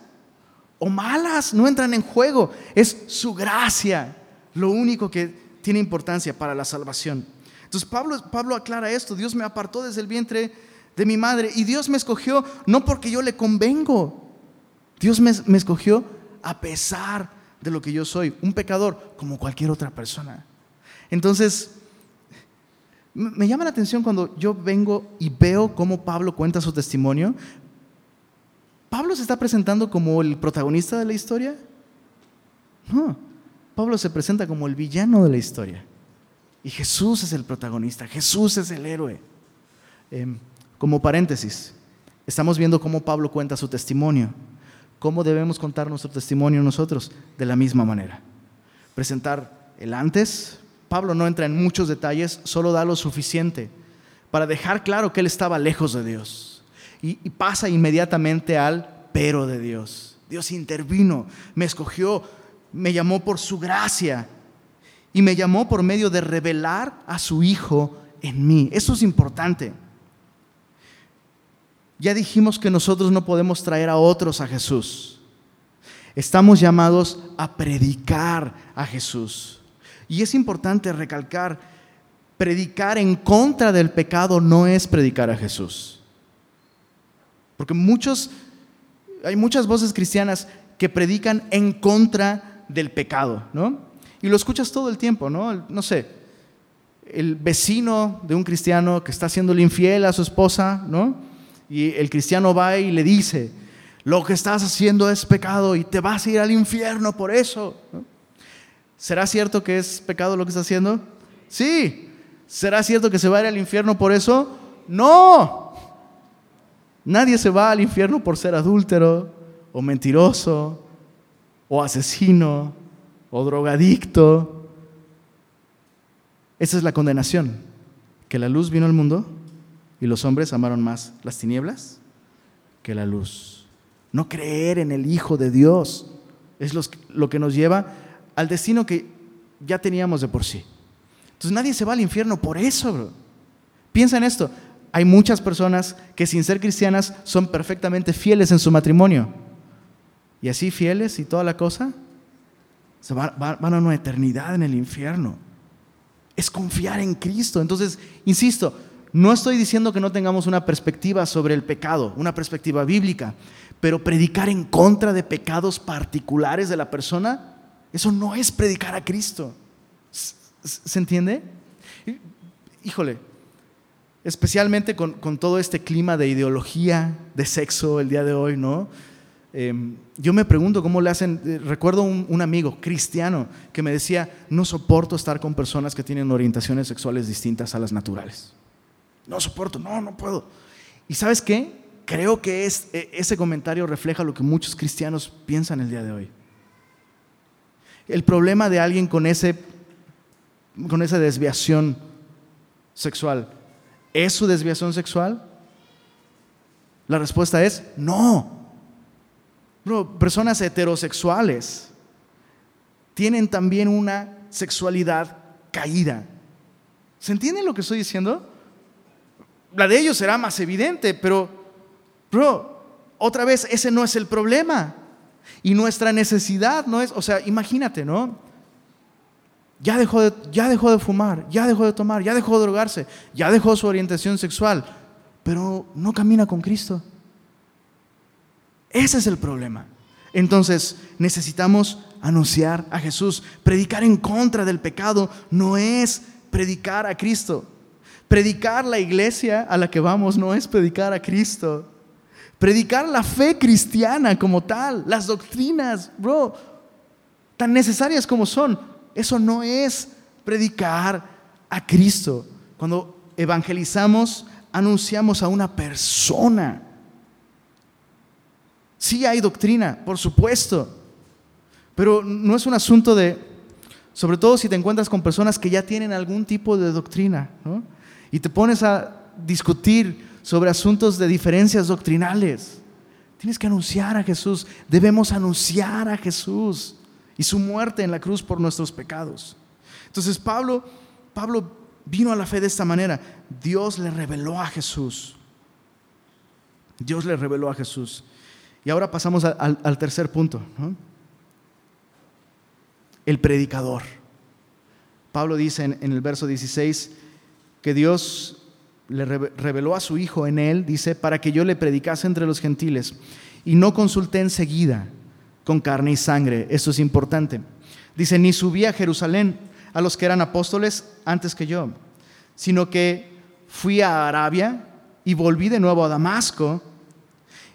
Speaker 1: o malas no entran en juego. Es su gracia lo único que tiene importancia para la salvación. Entonces Pablo, Pablo aclara esto. Dios me apartó desde el vientre de mi madre. Y Dios me escogió no porque yo le convengo. Dios me, me escogió a pesar de lo que yo soy, un pecador como cualquier otra persona. Entonces, me llama la atención cuando yo vengo y veo cómo Pablo cuenta su testimonio. ¿Pablo se está presentando como el protagonista de la historia? No, Pablo se presenta como el villano de la historia. Y Jesús es el protagonista, Jesús es el héroe. Em, como paréntesis, estamos viendo cómo Pablo cuenta su testimonio. ¿Cómo debemos contar nuestro testimonio nosotros? De la misma manera. Presentar el antes Pablo no entra en muchos detalles, solo da lo suficiente para dejar claro que él estaba lejos de Dios. Y, pasa inmediatamente al pero de Dios. Dios intervino, me escogió, me llamó por su gracia y me llamó por medio de revelar a su Hijo en mí. Eso es importante. Ya dijimos que nosotros no podemos traer a otros a Jesús. Estamos llamados a predicar a Jesús. Y es importante recalcar, predicar en contra del pecado no es predicar a Jesús. Porque muchos, hay muchas voces cristianas que predican en contra del pecado, ¿no? Y lo escuchas todo el tiempo, ¿no? No sé, el vecino de un cristiano que está haciéndole infiel a su esposa, ¿no? Y el cristiano va y le dice, lo que estás haciendo es pecado y te vas a ir al infierno por eso. ¿Será cierto que es pecado lo que está haciendo? Sí. ¿Será cierto que se va a ir al infierno por eso? No. Nadie se va al infierno por ser adúltero o mentiroso o asesino o drogadicto. Esa es la condenación, que la luz vino al mundo y los hombres amaron más las tinieblas que la luz. No creer en el Hijo de Dios es lo que nos lleva al destino que ya teníamos de por sí. Entonces nadie se va al infierno por eso, bro. Piensa en esto. Hay muchas personas que sin ser cristianas son perfectamente fieles en su matrimonio. Y así fieles y toda la cosa, se van, van a una eternidad en el infierno. Es confiar en Cristo. Entonces, insisto, no estoy diciendo que no tengamos una perspectiva sobre el pecado, una perspectiva bíblica, pero predicar en contra de pecados particulares de la persona, eso no es predicar a Cristo. ¿Se entiende? Híjole, especialmente con, todo este clima de ideología, de sexo el día de hoy, ¿no? Em, yo me pregunto cómo le hacen, eh, recuerdo un, un, amigo cristiano que me decía, no soporto estar con personas que tienen orientaciones sexuales distintas a las naturales. No soporto, no, no puedo. ¿Y sabes qué? Creo que es, e, ese comentario refleja lo que muchos cristianos piensan el día de hoy. El problema de alguien con ese con esa desviación sexual. ¿Es su desviación sexual? La respuesta es no. personas heterosexuales tienen también una sexualidad caída. ¿Se entiende lo que estoy diciendo? La de ellos será más evidente, pero, bro, otra vez, ese no es el problema. Y nuestra necesidad no es, o sea, imagínate, ¿no? Ya dejó, de, ya dejó de fumar, ya dejó de tomar, ya dejó de drogarse, ya dejó su orientación sexual, pero no camina con Cristo. Ese es el problema. Entonces necesitamos anunciar a Jesús. Predicar en contra del pecado no es predicar a Cristo. Predicar la iglesia a la que vamos no es predicar a Cristo. Predicar la fe cristiana como tal, las doctrinas, bro, tan necesarias como son, eso no es predicar a Cristo. Cuando evangelizamos, anunciamos a una persona. Sí hay doctrina, por supuesto, pero no es un asunto de, sobre todo si te encuentras con personas que ya tienen algún tipo de doctrina, y te pones a discutir sobre asuntos de diferencias doctrinales. Tienes que anunciar a Jesús, debemos anunciar a Jesús y su muerte en la cruz por nuestros pecados. Entonces Pablo, Pablo vino a la fe de esta manera. Dios le reveló a Jesús. Dios le reveló a Jesús. Y ahora pasamos al, tercer punto. El predicador. Pablo dice en, en el verso 16 que Dios le reveló a su Hijo en él, dice, para que yo le predicase entre los gentiles y no consulté enseguida con carne y sangre. Esto es importante. Dice, ni subí a Jerusalén a los que eran apóstoles antes que yo, sino que fui a Arabia y volví de nuevo a Damasco.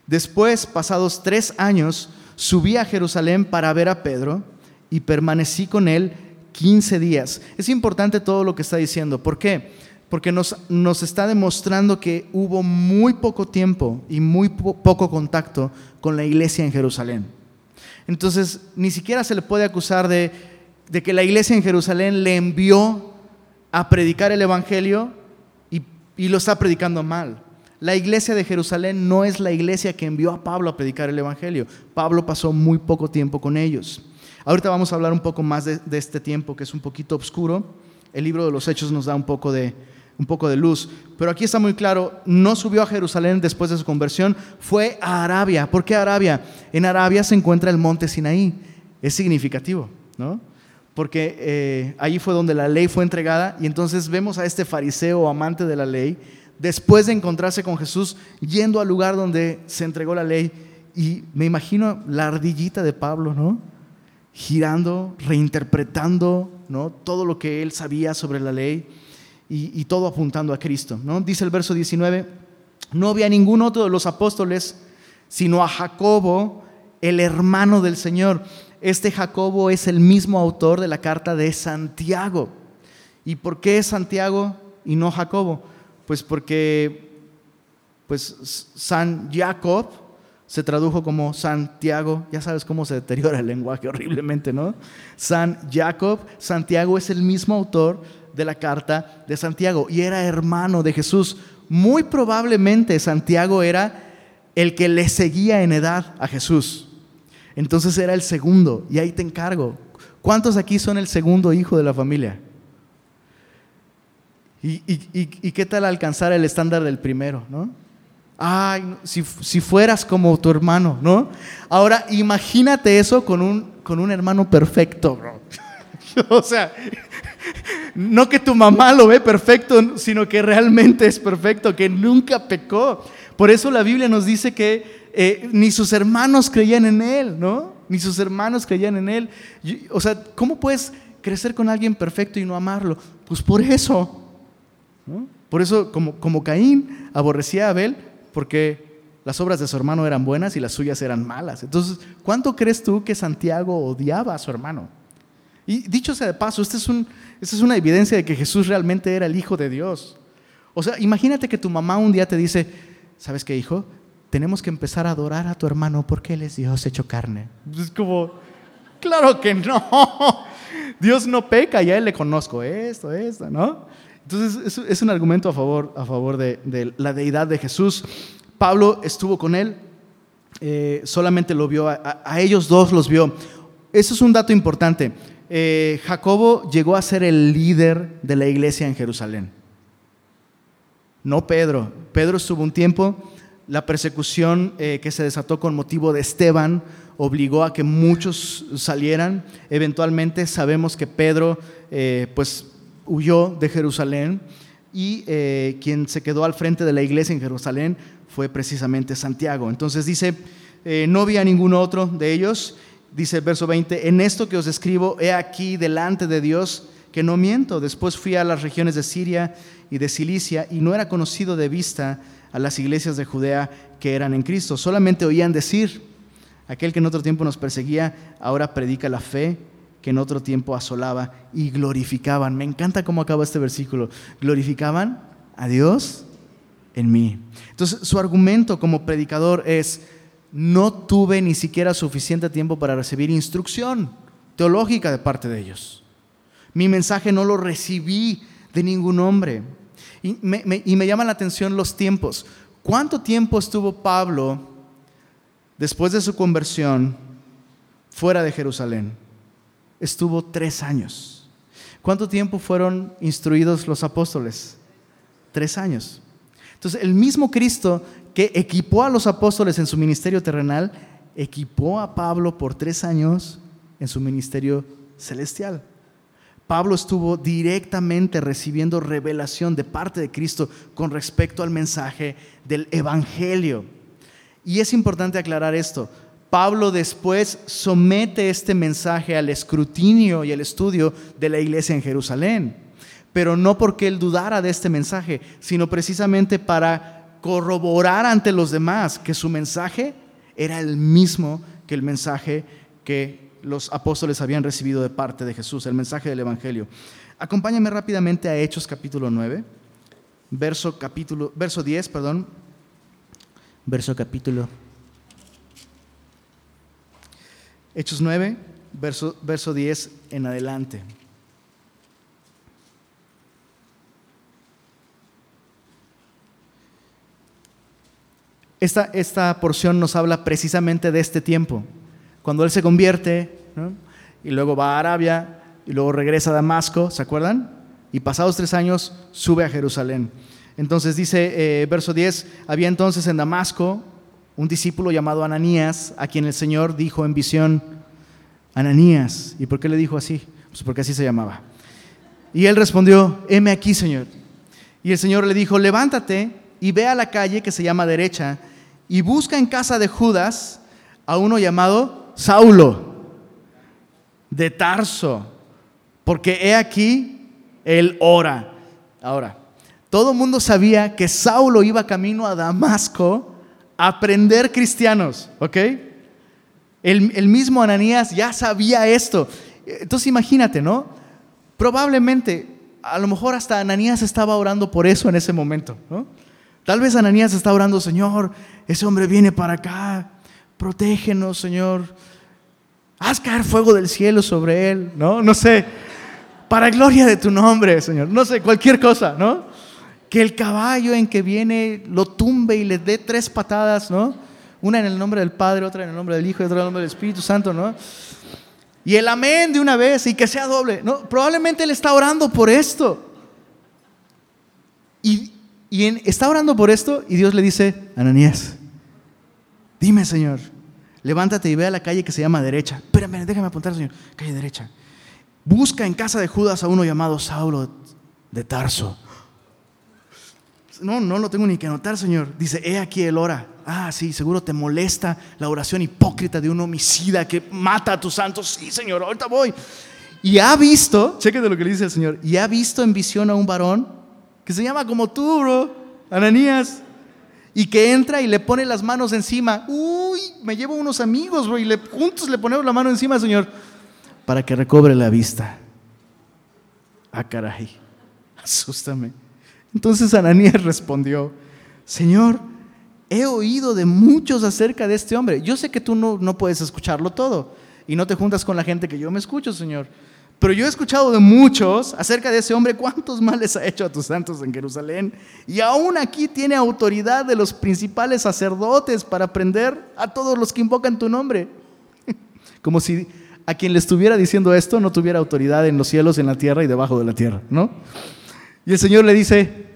Speaker 1: Después, pasados tres años, subí a Jerusalén para ver a Pedro y permanecí con él 15 días. Es importante todo lo que está diciendo. ¿Por qué? Porque nos, nos está demostrando que hubo muy poco tiempo y muy poco contacto con la iglesia en Jerusalén. Entonces, ni siquiera se le puede acusar de de que la iglesia en Jerusalén le envió a predicar el Evangelio y, y lo está predicando mal. La iglesia de Jerusalén no es la iglesia que envió a Pablo a predicar el Evangelio. Pablo pasó muy poco tiempo con ellos. Ahorita vamos a hablar un poco más de, este tiempo que es un poquito oscuro. El libro de los Hechos nos da un poco, de, un poco de luz. Pero aquí está muy claro, no subió a Jerusalén después de su conversión, fue a Arabia. ¿Por qué Arabia? En Arabia se encuentra el monte Sinaí. Es significativo, ¿no? Porque eh, allí fue donde la ley fue entregada y entonces vemos a este fariseo amante de la ley después de encontrarse con Jesús, yendo al lugar donde se entregó la ley. Y me imagino la ardillita de Pablo, ¿no? Girando, reinterpretando, ¿no? Todo lo que él sabía sobre la ley y, todo apuntando a Cristo, ¿no? Dice el verso 19, no había ningún otro de los apóstoles, sino a Jacobo, el hermano del Señor. Este Jacobo es el mismo autor de la carta de Santiago. ¿Y por qué Santiago y no Jacobo? Pues porque pues San Jacob se tradujo como Santiago, ya sabes cómo se deteriora el lenguaje horriblemente, ¿no? San Jacob, Santiago es el mismo autor de la carta de Santiago y era hermano de Jesús. Muy probablemente Santiago era el que le seguía en edad a Jesús. Entonces era el segundo y ahí te encargo. ¿Cuántos aquí son el segundo hijo de la familia? ¿Y, qué tal alcanzar el estándar del primero? ¿no? Ay, si, fueras como tu hermano, ¿no? Ahora, imagínate eso con un, con un hermano perfecto, bro. o sea, no que tu mamá lo ve perfecto, sino que realmente es perfecto, que nunca pecó. Por eso la Biblia nos dice que eh, ni sus hermanos creían en él, ¿no? Ni sus hermanos creían en él. O sea, ¿cómo puedes crecer con alguien perfecto y no amarlo? Pues por eso, por eso, como, como Caín aborrecía a Abel, porque las obras de su hermano eran buenas y las suyas eran malas. Entonces, ¿cuánto crees tú que Santiago odiaba a su hermano? Y dicho sea de paso, esta es, un, esta es una evidencia de que Jesús realmente era el Hijo de Dios. O sea, imagínate que tu mamá un día te dice, ¿sabes qué, hijo? Tenemos que empezar a adorar a tu hermano porque Él es Dios hecho carne. Es como, claro que no. Dios no peca, ya Él le conozco esto, esto, ¿no? Entonces es, un argumento a favor, a favor de, la deidad de Jesús. Pablo estuvo con él, eh, solamente lo vio, a, ellos dos los vio. Eso es un dato importante. Eh, Jacobo llegó a ser el líder de la iglesia en Jerusalén. No Pedro. Pedro estuvo un tiempo. La persecución eh, que se desató con motivo de Esteban obligó a que muchos salieran. Eventualmente sabemos que Pedro, pues huyó de Jerusalén y eh, quien se quedó al frente de la iglesia en Jerusalén fue precisamente Santiago. Entonces dice, eh, no vi a ningún otro de ellos, dice el verso 20, en esto que os escribo, he aquí delante de Dios que no miento. Después fui a las regiones de Siria y de Cilicia y no era conocido de vista a las iglesias de Judea que eran en Cristo. Solamente oían decir, aquel que en otro tiempo nos perseguía, ahora predica la fe que en otro tiempo asolaba y glorificaban. Me encanta cómo acaba este versículo. Glorificaban a Dios en mí. Entonces, su argumento como predicador es, no tuve ni siquiera suficiente tiempo para recibir instrucción teológica de parte de ellos. Mi mensaje no lo recibí de ningún hombre. Y me, me llaman la atención los tiempos. ¿Cuánto tiempo estuvo Pablo después de su conversión fuera de Jerusalén? estuvo tres años. ¿Cuánto tiempo fueron instruidos los apóstoles? Tres años. Entonces, el mismo Cristo que equipó a los apóstoles en su ministerio terrenal, equipó a Pablo por tres años en su ministerio celestial. Pablo estuvo directamente recibiendo revelación de parte de Cristo con respecto al mensaje del Evangelio. Y es importante aclarar esto. Pablo después somete este mensaje al escrutinio y al estudio de la iglesia en Jerusalén, pero no porque él dudara de este mensaje, sino precisamente para corroborar ante los demás que su mensaje era el mismo que el mensaje que los apóstoles habían recibido de parte de Jesús, el mensaje del Evangelio. Acompáñame rápidamente a Hechos capítulo 9, verso, capítulo, verso 10, perdón, verso capítulo Hechos 9, verso, verso 10 en adelante. Esta, esta, porción nos habla precisamente de este tiempo, cuando él se convierte y luego va a Arabia y luego regresa a Damasco, ¿se acuerdan? Y pasados tres años sube a Jerusalén. Entonces dice, eh, verso 10, había entonces en Damasco un discípulo llamado Ananías, a quien el Señor dijo en visión, Ananías. ¿Y por qué le dijo así? Pues porque así se llamaba. Y él respondió, heme aquí, Señor. Y el Señor le dijo, levántate y ve a la calle que se llama derecha y busca en casa de Judas a uno llamado Saulo, de Tarso, porque he aquí, él ora. Ahora, todo el mundo sabía que Saulo iba camino a Damasco a aprender cristianos, ¿ok? El, el, mismo Ananías ya sabía esto. Entonces imagínate, ¿no? Probablemente, a lo mejor hasta Ananías estaba orando por eso en ese momento, ¿no? Tal vez Ananías está orando, Señor, ese hombre viene para acá, protégenos, Señor. Haz caer fuego del cielo sobre él, ¿no? No sé, para gloria de tu nombre, Señor. No sé, cualquier cosa, ¿no? que el caballo en que viene lo tumbe y le dé tres patadas, ¿no? Una en el nombre del Padre, otra en el nombre del Hijo y otra en el nombre del Espíritu Santo, ¿no? Y el amén de una vez y que sea doble. ¿no? Probablemente él está orando por esto. Y, está orando por esto y Dios le dice, Ananías, dime Señor, levántate y ve a la calle que se llama derecha. Espérame, déjame apuntar, Señor. Calle derecha. Busca en casa de Judas a uno llamado Saulo de Tarso no, no lo tengo ni que anotar, Señor. Dice, he aquí el ora. Ah, sí, seguro te molesta la oración hipócrita de un homicida que mata a tus santos. Sí, Señor, ahorita voy. Y ha visto, de lo que le dice el Señor, y ha visto en visión a un varón que se llama como tú, bro, Ananías, y que entra y le pone las manos encima. Uy, me llevo unos amigos, bro, y le, juntos le ponemos la mano encima, Señor, para que recobre la vista. Ah, caray, asústame. Entonces Ananías respondió, Señor, he oído de muchos acerca de este hombre. Yo sé que tú no, no puedes escucharlo todo y no te juntas con la gente que yo me escucho, Señor. Pero yo he escuchado de muchos acerca de ese hombre, cuántos males ha hecho a tus santos en Jerusalén. Y aún aquí tiene autoridad de los principales sacerdotes para prender a todos los que invocan tu nombre. Como si a quien le estuviera diciendo esto no tuviera autoridad en los cielos, en la tierra y debajo de la tierra, ¿no? Y el Señor le dice,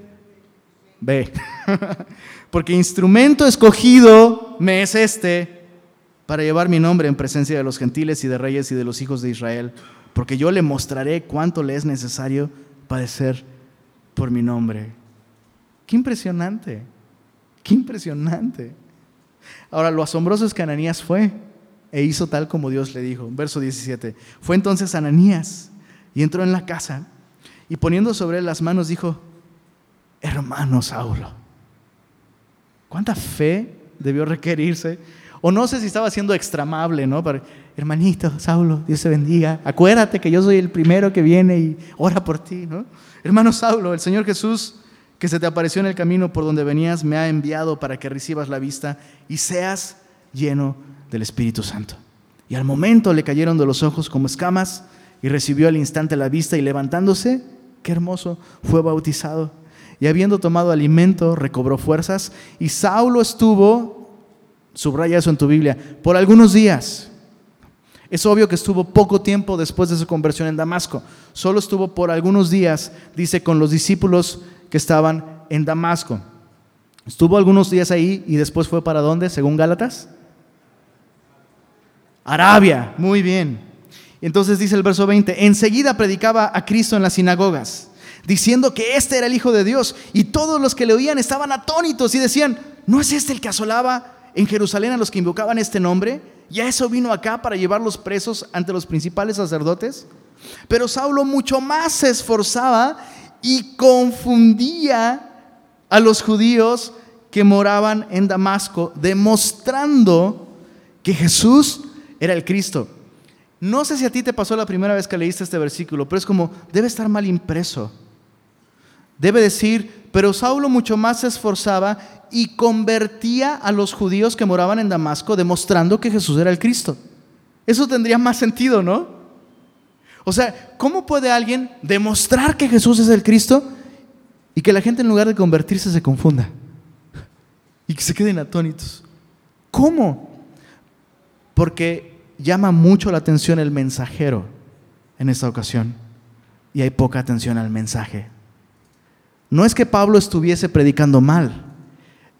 Speaker 1: ve, porque instrumento escogido me es este para llevar mi nombre en presencia de los gentiles y de reyes y de los hijos de Israel, porque yo le mostraré cuánto le es necesario padecer por mi nombre. Qué impresionante, qué impresionante. Ahora, lo asombroso es que Ananías fue e hizo tal como Dios le dijo. Verso 17. Fue entonces Ananías y entró en la casa y poniendo sobre él las manos dijo, hermano Saulo. ¿Cuánta fe debió requerirse? O no sé si estaba siendo extramable, ¿no? Hermanito Saulo, Dios te bendiga. Acuérdate que yo soy el primero que viene y ora por ti, ¿no? Hermano Saulo, el Señor Jesús que se te apareció en el camino por donde venías me ha enviado para que recibas la vista y seas lleno del Espíritu Santo. Y al momento le cayeron de los ojos como escamas y recibió al instante la vista y levantándose qué hermoso, fue bautizado. Y habiendo tomado alimento, recobró fuerzas. Y Saulo estuvo, subraya eso en tu Biblia, por algunos días. Es obvio que estuvo poco tiempo después de su conversión en Damasco. Solo estuvo por algunos días, dice, con los discípulos que estaban en Damasco. Estuvo algunos días ahí y después fue para dónde, según Gálatas? Arabia, muy bien. Entonces dice el verso 20, enseguida predicaba a Cristo en las sinagogas, diciendo que este era el Hijo de Dios. Y todos los que le oían estaban atónitos y decían, ¿no es este el que asolaba en Jerusalén a los que invocaban este nombre? ¿Y a eso vino acá para llevarlos presos ante los principales sacerdotes? Pero Saulo mucho más se esforzaba y confundía a los judíos que moraban en Damasco, demostrando que Jesús era el Cristo. No sé si a ti te pasó la primera vez que leíste este versículo, pero es como, debe estar mal impreso. Debe decir, pero Saulo mucho más se esforzaba y convertía a los judíos que moraban en Damasco, demostrando que Jesús era el Cristo. Eso tendría más sentido, ¿no? O sea, ¿cómo puede alguien demostrar que Jesús es el Cristo y que la gente en lugar de convertirse se confunda y que se queden atónitos? ¿Cómo? Porque llama mucho la atención el mensajero en esta ocasión y hay poca atención al mensaje. No es que Pablo estuviese predicando mal,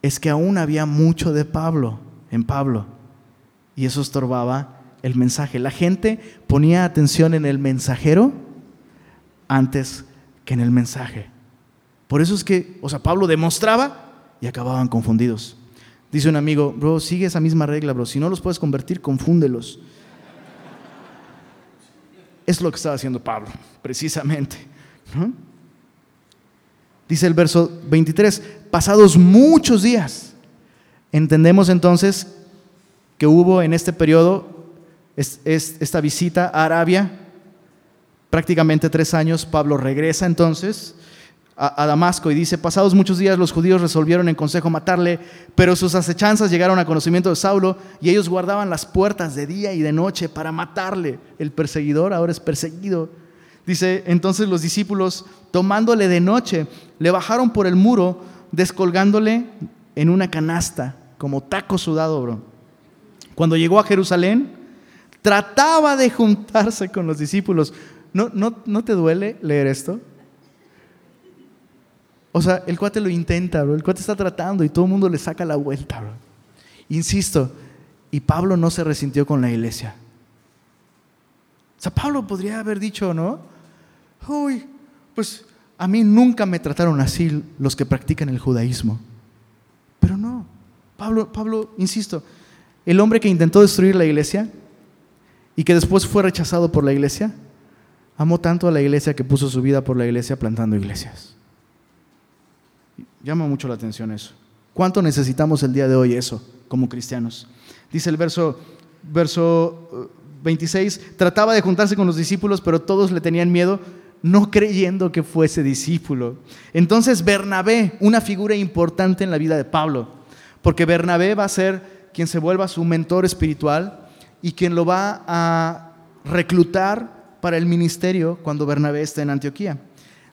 Speaker 1: es que aún había mucho de Pablo en Pablo y eso estorbaba el mensaje. La gente ponía atención en el mensajero antes que en el mensaje. Por eso es que, o sea, Pablo demostraba y acababan confundidos. Dice un amigo, bro, sigue esa misma regla, bro. Si no los puedes convertir, confúndelos. Es lo que estaba haciendo Pablo, precisamente. Dice el verso 23, pasados muchos días, entendemos entonces que hubo en este periodo esta visita a Arabia, prácticamente tres años, Pablo regresa entonces a, Damasco y dice, pasados muchos días los judíos resolvieron en consejo matarle, pero sus acechanzas llegaron a conocimiento de Saulo y ellos guardaban las puertas de día y de noche para matarle. El perseguidor ahora es perseguido. Dice, entonces los discípulos, tomándole de noche, le bajaron por el muro, descolgándole en una canasta, como taco sudado, bro. Cuando llegó a Jerusalén, trataba de juntarse con los discípulos. ¿No, no, no te duele leer esto? O sea, el cuate lo intenta, bro. El cuate está tratando y todo el mundo le saca la vuelta, bro. Insisto, y Pablo no se resintió con la iglesia. O sea, Pablo podría haber dicho, ¿no? Uy, pues a mí nunca me trataron así los que practican el judaísmo. Pero no. Pablo, Pablo, insisto, el hombre que intentó destruir la iglesia y que después fue rechazado por la iglesia, amó tanto a la iglesia que puso su vida por la iglesia plantando iglesias. Llama mucho la atención eso. ¿Cuánto necesitamos el día de hoy eso como cristianos? Dice el verso, verso 26, uh, trataba de juntarse con los discípulos, pero todos le tenían miedo, no creyendo que fuese discípulo. Entonces Bernabé, una figura importante en la vida de Pablo, porque Bernabé va a ser quien se vuelva su mentor espiritual y quien lo va a reclutar para el ministerio cuando Bernabé esté en Antioquía.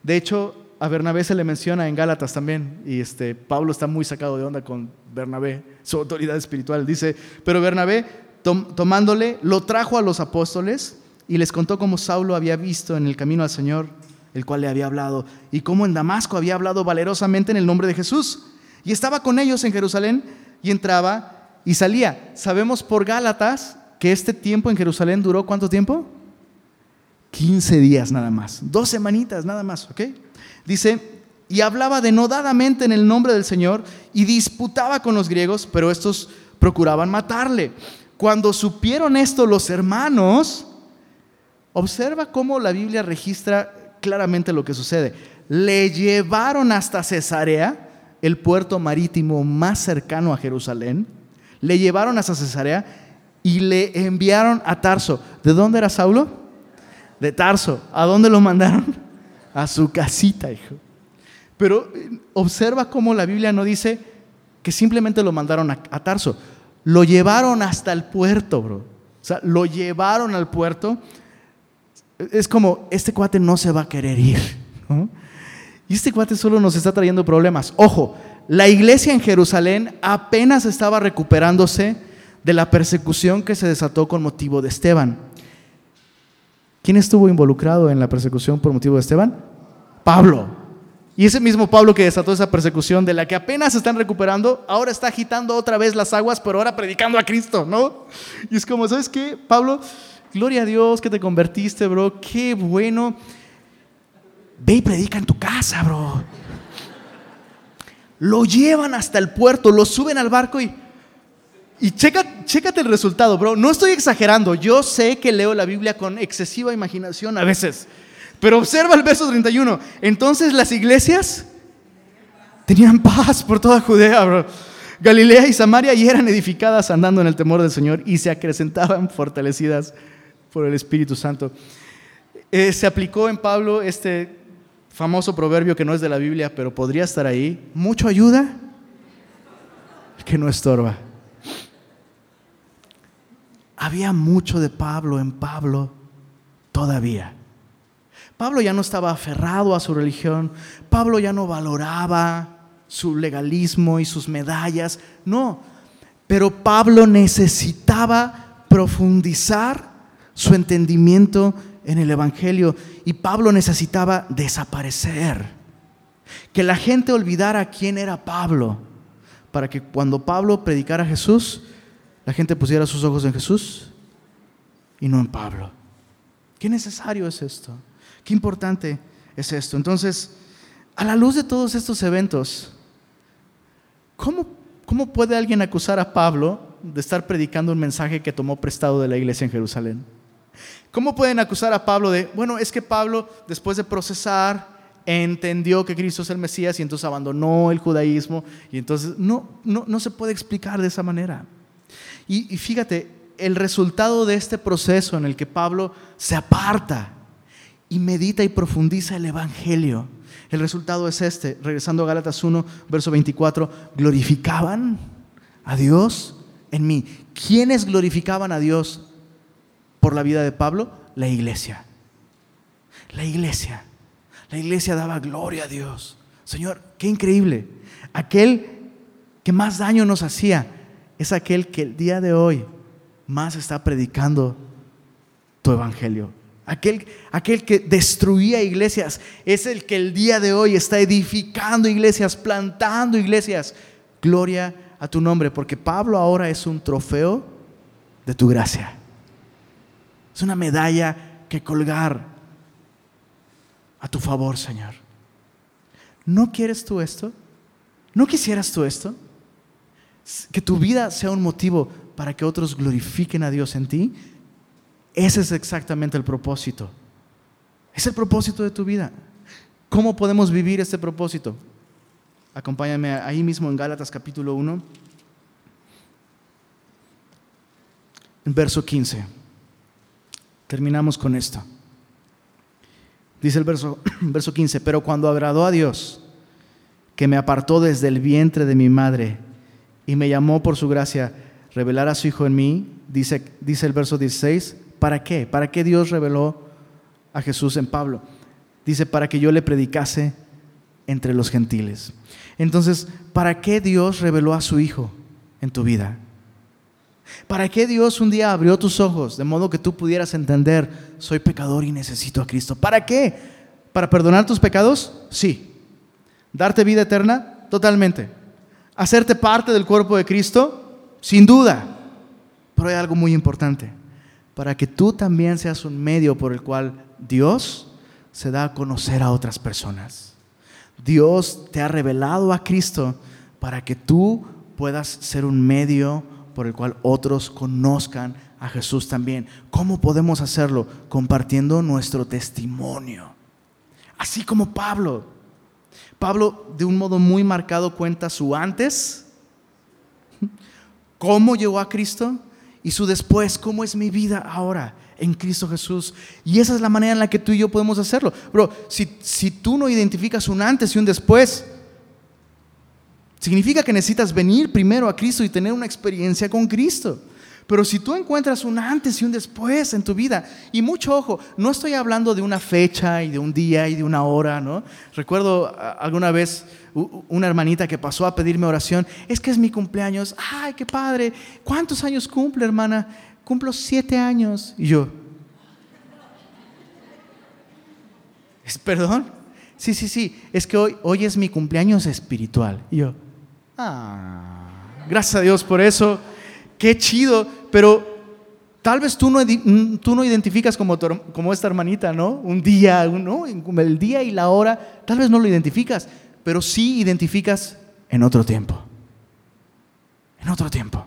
Speaker 1: De hecho, a Bernabé se le menciona en Gálatas también, y este, Pablo está muy sacado de onda con Bernabé, su autoridad espiritual. Dice, pero Bernabé, tomándole, lo trajo a los apóstoles y les contó cómo Saulo había visto en el camino al Señor, el cual le había hablado, y cómo en Damasco había hablado valerosamente en el nombre de Jesús. Y estaba con ellos en Jerusalén y entraba y salía. Sabemos por Gálatas que este tiempo en Jerusalén duró cuánto tiempo? 15 días nada más, dos semanitas nada más, ¿ok? Dice, y hablaba denodadamente en el nombre del Señor y disputaba con los griegos, pero estos procuraban matarle. Cuando supieron esto los hermanos, observa cómo la Biblia registra claramente lo que sucede. Le llevaron hasta Cesarea, el puerto marítimo más cercano a Jerusalén. Le llevaron hasta Cesarea y le enviaron a Tarso. ¿De dónde era Saulo? De Tarso. ¿A dónde lo mandaron? a su casita, hijo. Pero eh, observa cómo la Biblia no dice que simplemente lo mandaron a, Tarso. Lo llevaron hasta el puerto, bro. O sea, lo llevaron al puerto. Es como, este cuate no se va a querer ir. Y este cuate solo nos está trayendo problemas. Ojo, la iglesia en Jerusalén apenas estaba recuperándose de la persecución que se desató con motivo de Esteban. ¿Quién estuvo involucrado en la persecución por motivo de Esteban? Pablo. Y ese mismo Pablo que desató esa persecución de la que apenas se están recuperando, ahora está agitando otra vez las aguas, pero ahora predicando a Cristo, ¿no? Y es como, ¿sabes qué, Pablo? Gloria a Dios que te convertiste, bro. Qué bueno. Ve y predica en tu casa, bro. Lo llevan hasta el puerto, lo suben al barco y y checa, chécate el resultado, bro. No estoy exagerando. Yo sé que leo la Biblia con excesiva imaginación a veces. Pero observa el verso 31. Entonces las iglesias tenían paz por toda Judea, bro. Galilea y Samaria y eran edificadas andando en el temor del Señor y se acrecentaban fortalecidas por el Espíritu Santo. Eh, se aplicó en Pablo este famoso proverbio que no es de la Biblia, pero podría estar ahí. Mucho ayuda que no estorba había mucho de Pablo en Pablo todavía. Pablo ya no estaba aferrado a su religión, Pablo ya no valoraba su legalismo y sus medallas, no, pero Pablo necesitaba profundizar su entendimiento en el Evangelio y Pablo necesitaba desaparecer, que la gente olvidara quién era Pablo, para que cuando Pablo predicara a Jesús, la gente pusiera sus ojos en Jesús y no en Pablo. Qué necesario es esto. Qué importante es esto. Entonces, a la luz de todos estos eventos, ¿cómo, cómo puede alguien acusar a Pablo de estar predicando un mensaje que tomó prestado de la iglesia en Jerusalén? ¿Cómo pueden acusar a Pablo de, bueno, es que Pablo, después de procesar, entendió que Cristo es el Mesías y entonces abandonó el judaísmo? Y entonces, no, no, no se puede explicar de esa manera. Y, fíjate, el resultado de este proceso en el que Pablo se aparta y medita y profundiza el Evangelio. El resultado es este, regresando a Gálatas 1, verso 24, glorificaban a Dios en mí. ¿Quiénes glorificaban a Dios por la vida de Pablo? La iglesia. La iglesia. La iglesia daba gloria a Dios. Señor, qué increíble. Aquel que más daño nos hacía es aquel que el día de hoy más está predicando tu evangelio. Aquel, aquel que destruía iglesias es el que el día de hoy está edificando iglesias, plantando iglesias. Gloria a tu nombre, porque Pablo ahora es un trofeo de tu gracia. Es una medalla que colgar a tu favor, Señor. ¿No quieres tú esto? ¿No quisieras tú esto? Que tu vida sea un motivo para que otros glorifiquen a Dios en ti. Ese es exactamente el propósito. Es el propósito de tu vida. ¿Cómo podemos vivir este propósito? Acompáñame ahí mismo en Gálatas capítulo 1, verso 15. Terminamos con esto. Dice el verso, verso 15, pero cuando agradó a Dios, que me apartó desde el vientre de mi madre y me llamó por su gracia, revelar a su Hijo en mí, dice, dice el verso 16, ¿para qué? ¿Para qué Dios reveló a Jesús en Pablo? Dice, para que yo le predicase entre los gentiles. Entonces, ¿para qué Dios reveló a su Hijo en tu vida? ¿Para qué Dios un día abrió tus ojos de modo que tú pudieras entender, soy pecador y necesito a Cristo? ¿Para qué? ¿Para perdonar tus pecados? Sí. ¿Darte vida eterna? Totalmente. ¿Hacerte parte del cuerpo de Cristo? sin duda. Pero hay algo muy importante, para que tú también seas un medio por el cual Dios se da a conocer a otras personas. Dios te ha revelado a Cristo para que tú puedas ser un medio por el cual otros conozcan a Jesús también. ¿Cómo podemos hacerlo? Compartiendo nuestro testimonio. Así como Pablo. Pablo de un modo muy marcado cuenta su antes cómo llegó a Cristo y su después, cómo es mi vida ahora en Cristo Jesús. Y esa es la manera en la que tú y yo podemos hacerlo. Pero si, si tú no identificas un antes y un después, significa que necesitas venir primero a Cristo y tener una experiencia con Cristo. Pero si tú encuentras un antes y un después en tu vida, y mucho ojo, no estoy hablando de una fecha y de un día y de una hora, ¿no? Recuerdo alguna vez una hermanita que pasó a pedirme oración, es que es mi cumpleaños, ay, qué padre, ¿cuántos años cumple, hermana? Cumplo siete años. Y yo, ¿es perdón? Sí, sí, sí, es que hoy, hoy es mi cumpleaños espiritual. Y yo, ah, gracias a Dios por eso qué chido, pero tal vez tú no, tú no identificas como, como esta hermanita, ¿no? Un día, ¿no? el día y la hora, tal vez no lo identificas, pero sí identificas en otro tiempo. En otro tiempo.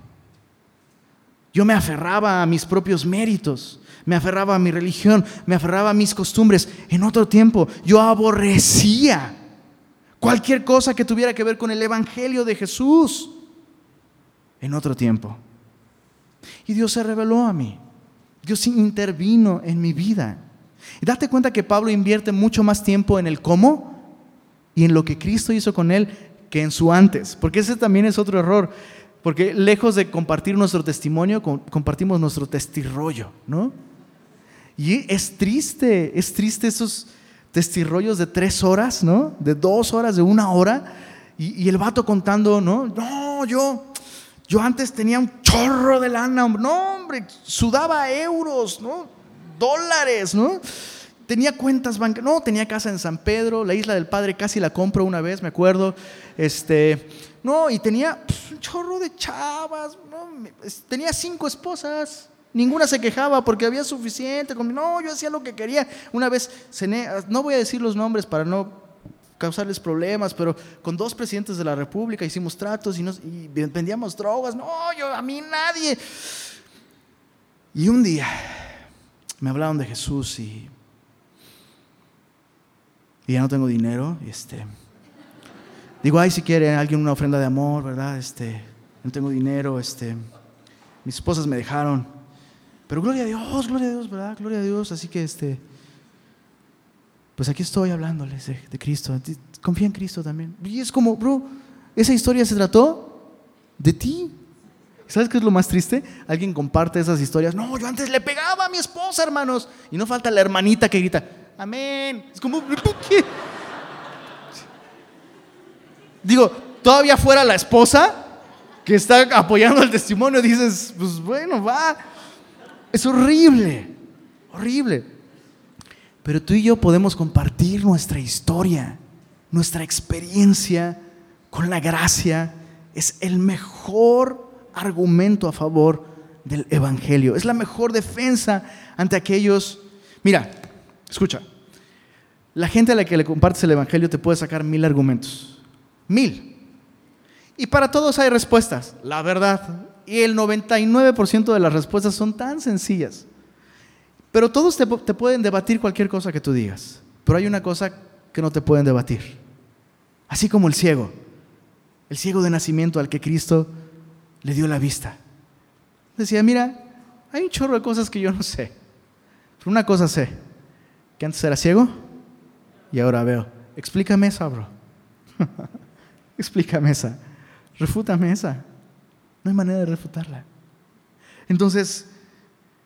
Speaker 1: Yo me aferraba a mis propios méritos, me aferraba a mi religión, me aferraba a mis costumbres. En otro tiempo yo aborrecía cualquier cosa que tuviera que ver con el Evangelio de Jesús. En otro tiempo. Y Dios se reveló a mí. Dios intervino en mi vida. Y date cuenta que Pablo invierte mucho más tiempo en el cómo y en lo que Cristo hizo con él que en su antes. Porque ese también es otro error. Porque lejos de compartir nuestro testimonio, compartimos nuestro testirrollo, ¿no? Y es triste, es triste esos testirrollos de tres horas, ¿no? De dos horas, de una hora. Y, el vato contando, ¿no? No, yo, yo antes tenía un chorro de lana, no, hombre, sudaba euros, ¿no? Dólares, ¿no? Tenía cuentas bancarias, no, tenía casa en San Pedro, la isla del Padre casi la compro una vez, me acuerdo. Este, no, y tenía pues, un chorro de chavas, tenía cinco esposas. Ninguna se quejaba porque había suficiente. No, yo hacía lo que quería. Una vez cené, no voy a decir los nombres para no causarles problemas, pero con dos presidentes de la República hicimos tratos y, nos, vendíamos drogas. No, yo, a mí nadie. Y un día me hablaron de Jesús y y ya no tengo dinero. Y este, digo, ay, si quiere alguien una ofrenda de amor, ¿verdad? Este, no tengo dinero, este, mis esposas me dejaron. Pero gloria a Dios, gloria a Dios, ¿verdad? Gloria a Dios. Así que, este, pues aquí estoy hablándoles de, Cristo. Confía en Cristo también. Y es como, bro, esa historia se trató de ti. ¿Sabes qué es lo más triste? Alguien comparte esas historias. No, yo antes le pegaba a mi esposa, hermanos. Y no falta la hermanita que grita, Amén. Es como, ¿qué? Digo, todavía fuera la esposa que está apoyando el testimonio, dices, pues bueno, va. Es horrible, horrible. Pero tú y yo podemos compartir nuestra historia, nuestra experiencia con la gracia. Es el mejor argumento a favor del Evangelio. Es la mejor defensa ante aquellos. Mira, Escucha, la gente a la que le compartes el Evangelio te puede sacar mil argumentos. Mil. Y para todos hay respuestas, la verdad. Y el 99% de las respuestas son tan sencillas. Pero todos te, pueden debatir cualquier cosa que tú digas. Pero hay una cosa que no te pueden debatir. Así como el ciego. El ciego de nacimiento al que Cristo le dio la vista. Decía, mira, hay un chorro de cosas que yo no sé. Pero una cosa sé que antes era ciego y ahora veo. Explícame esa, bro. Explícame esa. Refútame esa. No hay manera de refutarla. Entonces,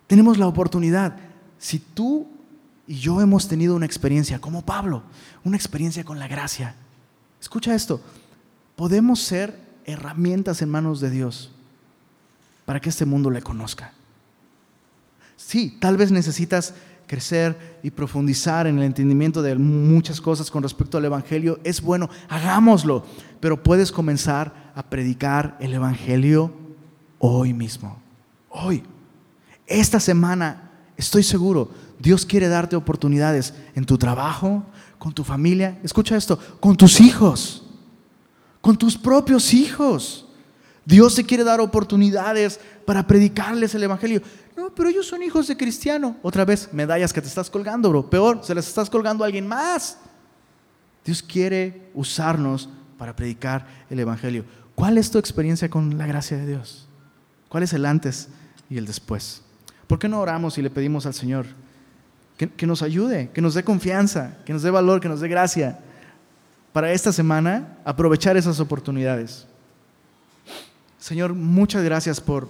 Speaker 1: tenemos la oportunidad. Si tú y yo hemos tenido una experiencia, como Pablo, una experiencia con la gracia, escucha esto, podemos ser herramientas en manos de Dios para que este mundo le conozca. Sí, tal vez necesitas crecer y profundizar en el entendimiento de muchas cosas con respecto al Evangelio, es bueno, hagámoslo, pero puedes comenzar a predicar el Evangelio hoy mismo, hoy. Esta semana, estoy seguro, Dios quiere darte oportunidades en tu trabajo, con tu familia, escucha esto, con tus hijos, con tus propios hijos. Dios te quiere dar oportunidades para predicarles el Evangelio. No, pero ellos son hijos de cristiano. Otra vez, medallas que te estás colgando, bro. Peor, se las estás colgando a alguien más. Dios quiere usarnos para predicar el Evangelio. ¿Cuál es tu experiencia con la gracia de Dios? ¿Cuál es el antes y el después? ¿Por qué no oramos y le pedimos al Señor que, que nos ayude, que nos dé confianza, que nos dé valor, que nos dé gracia para esta semana aprovechar esas oportunidades? Señor, muchas gracias por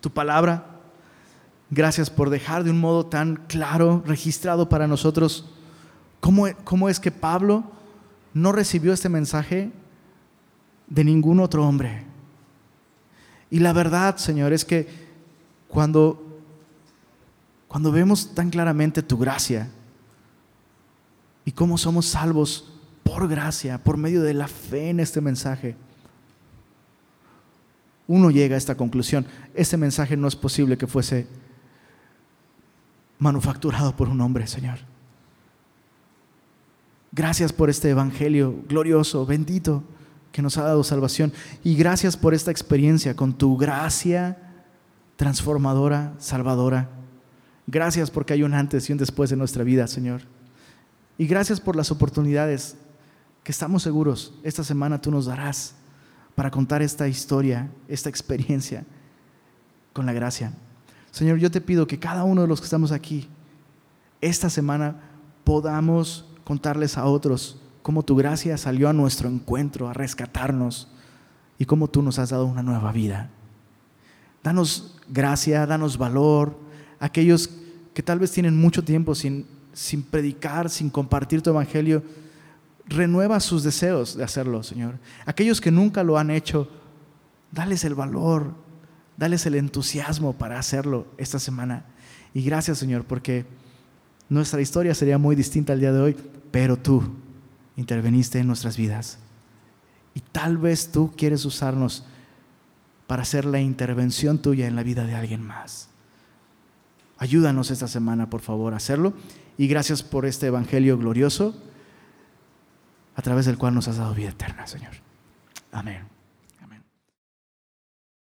Speaker 1: tu palabra. Gracias por dejar de un modo tan claro, registrado para nosotros, cómo, cómo es que Pablo no recibió este mensaje de ningún otro hombre. Y la verdad, Señor, es que cuando, cuando vemos tan claramente tu gracia y cómo somos salvos por gracia, por medio de la fe en este mensaje, uno llega a esta conclusión. Este mensaje no es posible que fuese manufacturado por un hombre, Señor. Gracias por este Evangelio glorioso, bendito, que nos ha dado salvación. Y gracias por esta experiencia con tu gracia transformadora, salvadora. Gracias porque hay un antes y un después de nuestra vida, Señor. Y gracias por las oportunidades que estamos seguros esta semana tú nos darás para contar esta historia, esta experiencia con la gracia. Señor, yo te pido que cada uno de los que estamos aquí, esta semana podamos contarles a otros cómo tu gracia salió a nuestro encuentro, a rescatarnos y cómo tú nos has dado una nueva vida. Danos gracia, danos valor. Aquellos que tal vez tienen mucho tiempo sin, sin predicar, sin compartir tu evangelio, renueva sus deseos de hacerlo, Señor. Aquellos que nunca lo han hecho, dales el valor, dales el entusiasmo para hacerlo esta semana. Y gracias, Señor, porque nuestra historia sería muy distinta al día de hoy, pero tú interveniste en nuestras vidas. Y tal vez tú quieres usarnos para hacer la intervención tuya en la vida de alguien más. Ayúdanos esta semana, por favor, a hacerlo. Y gracias por este Evangelio glorioso a través del cual nos has dado vida eterna, Señor. Amén.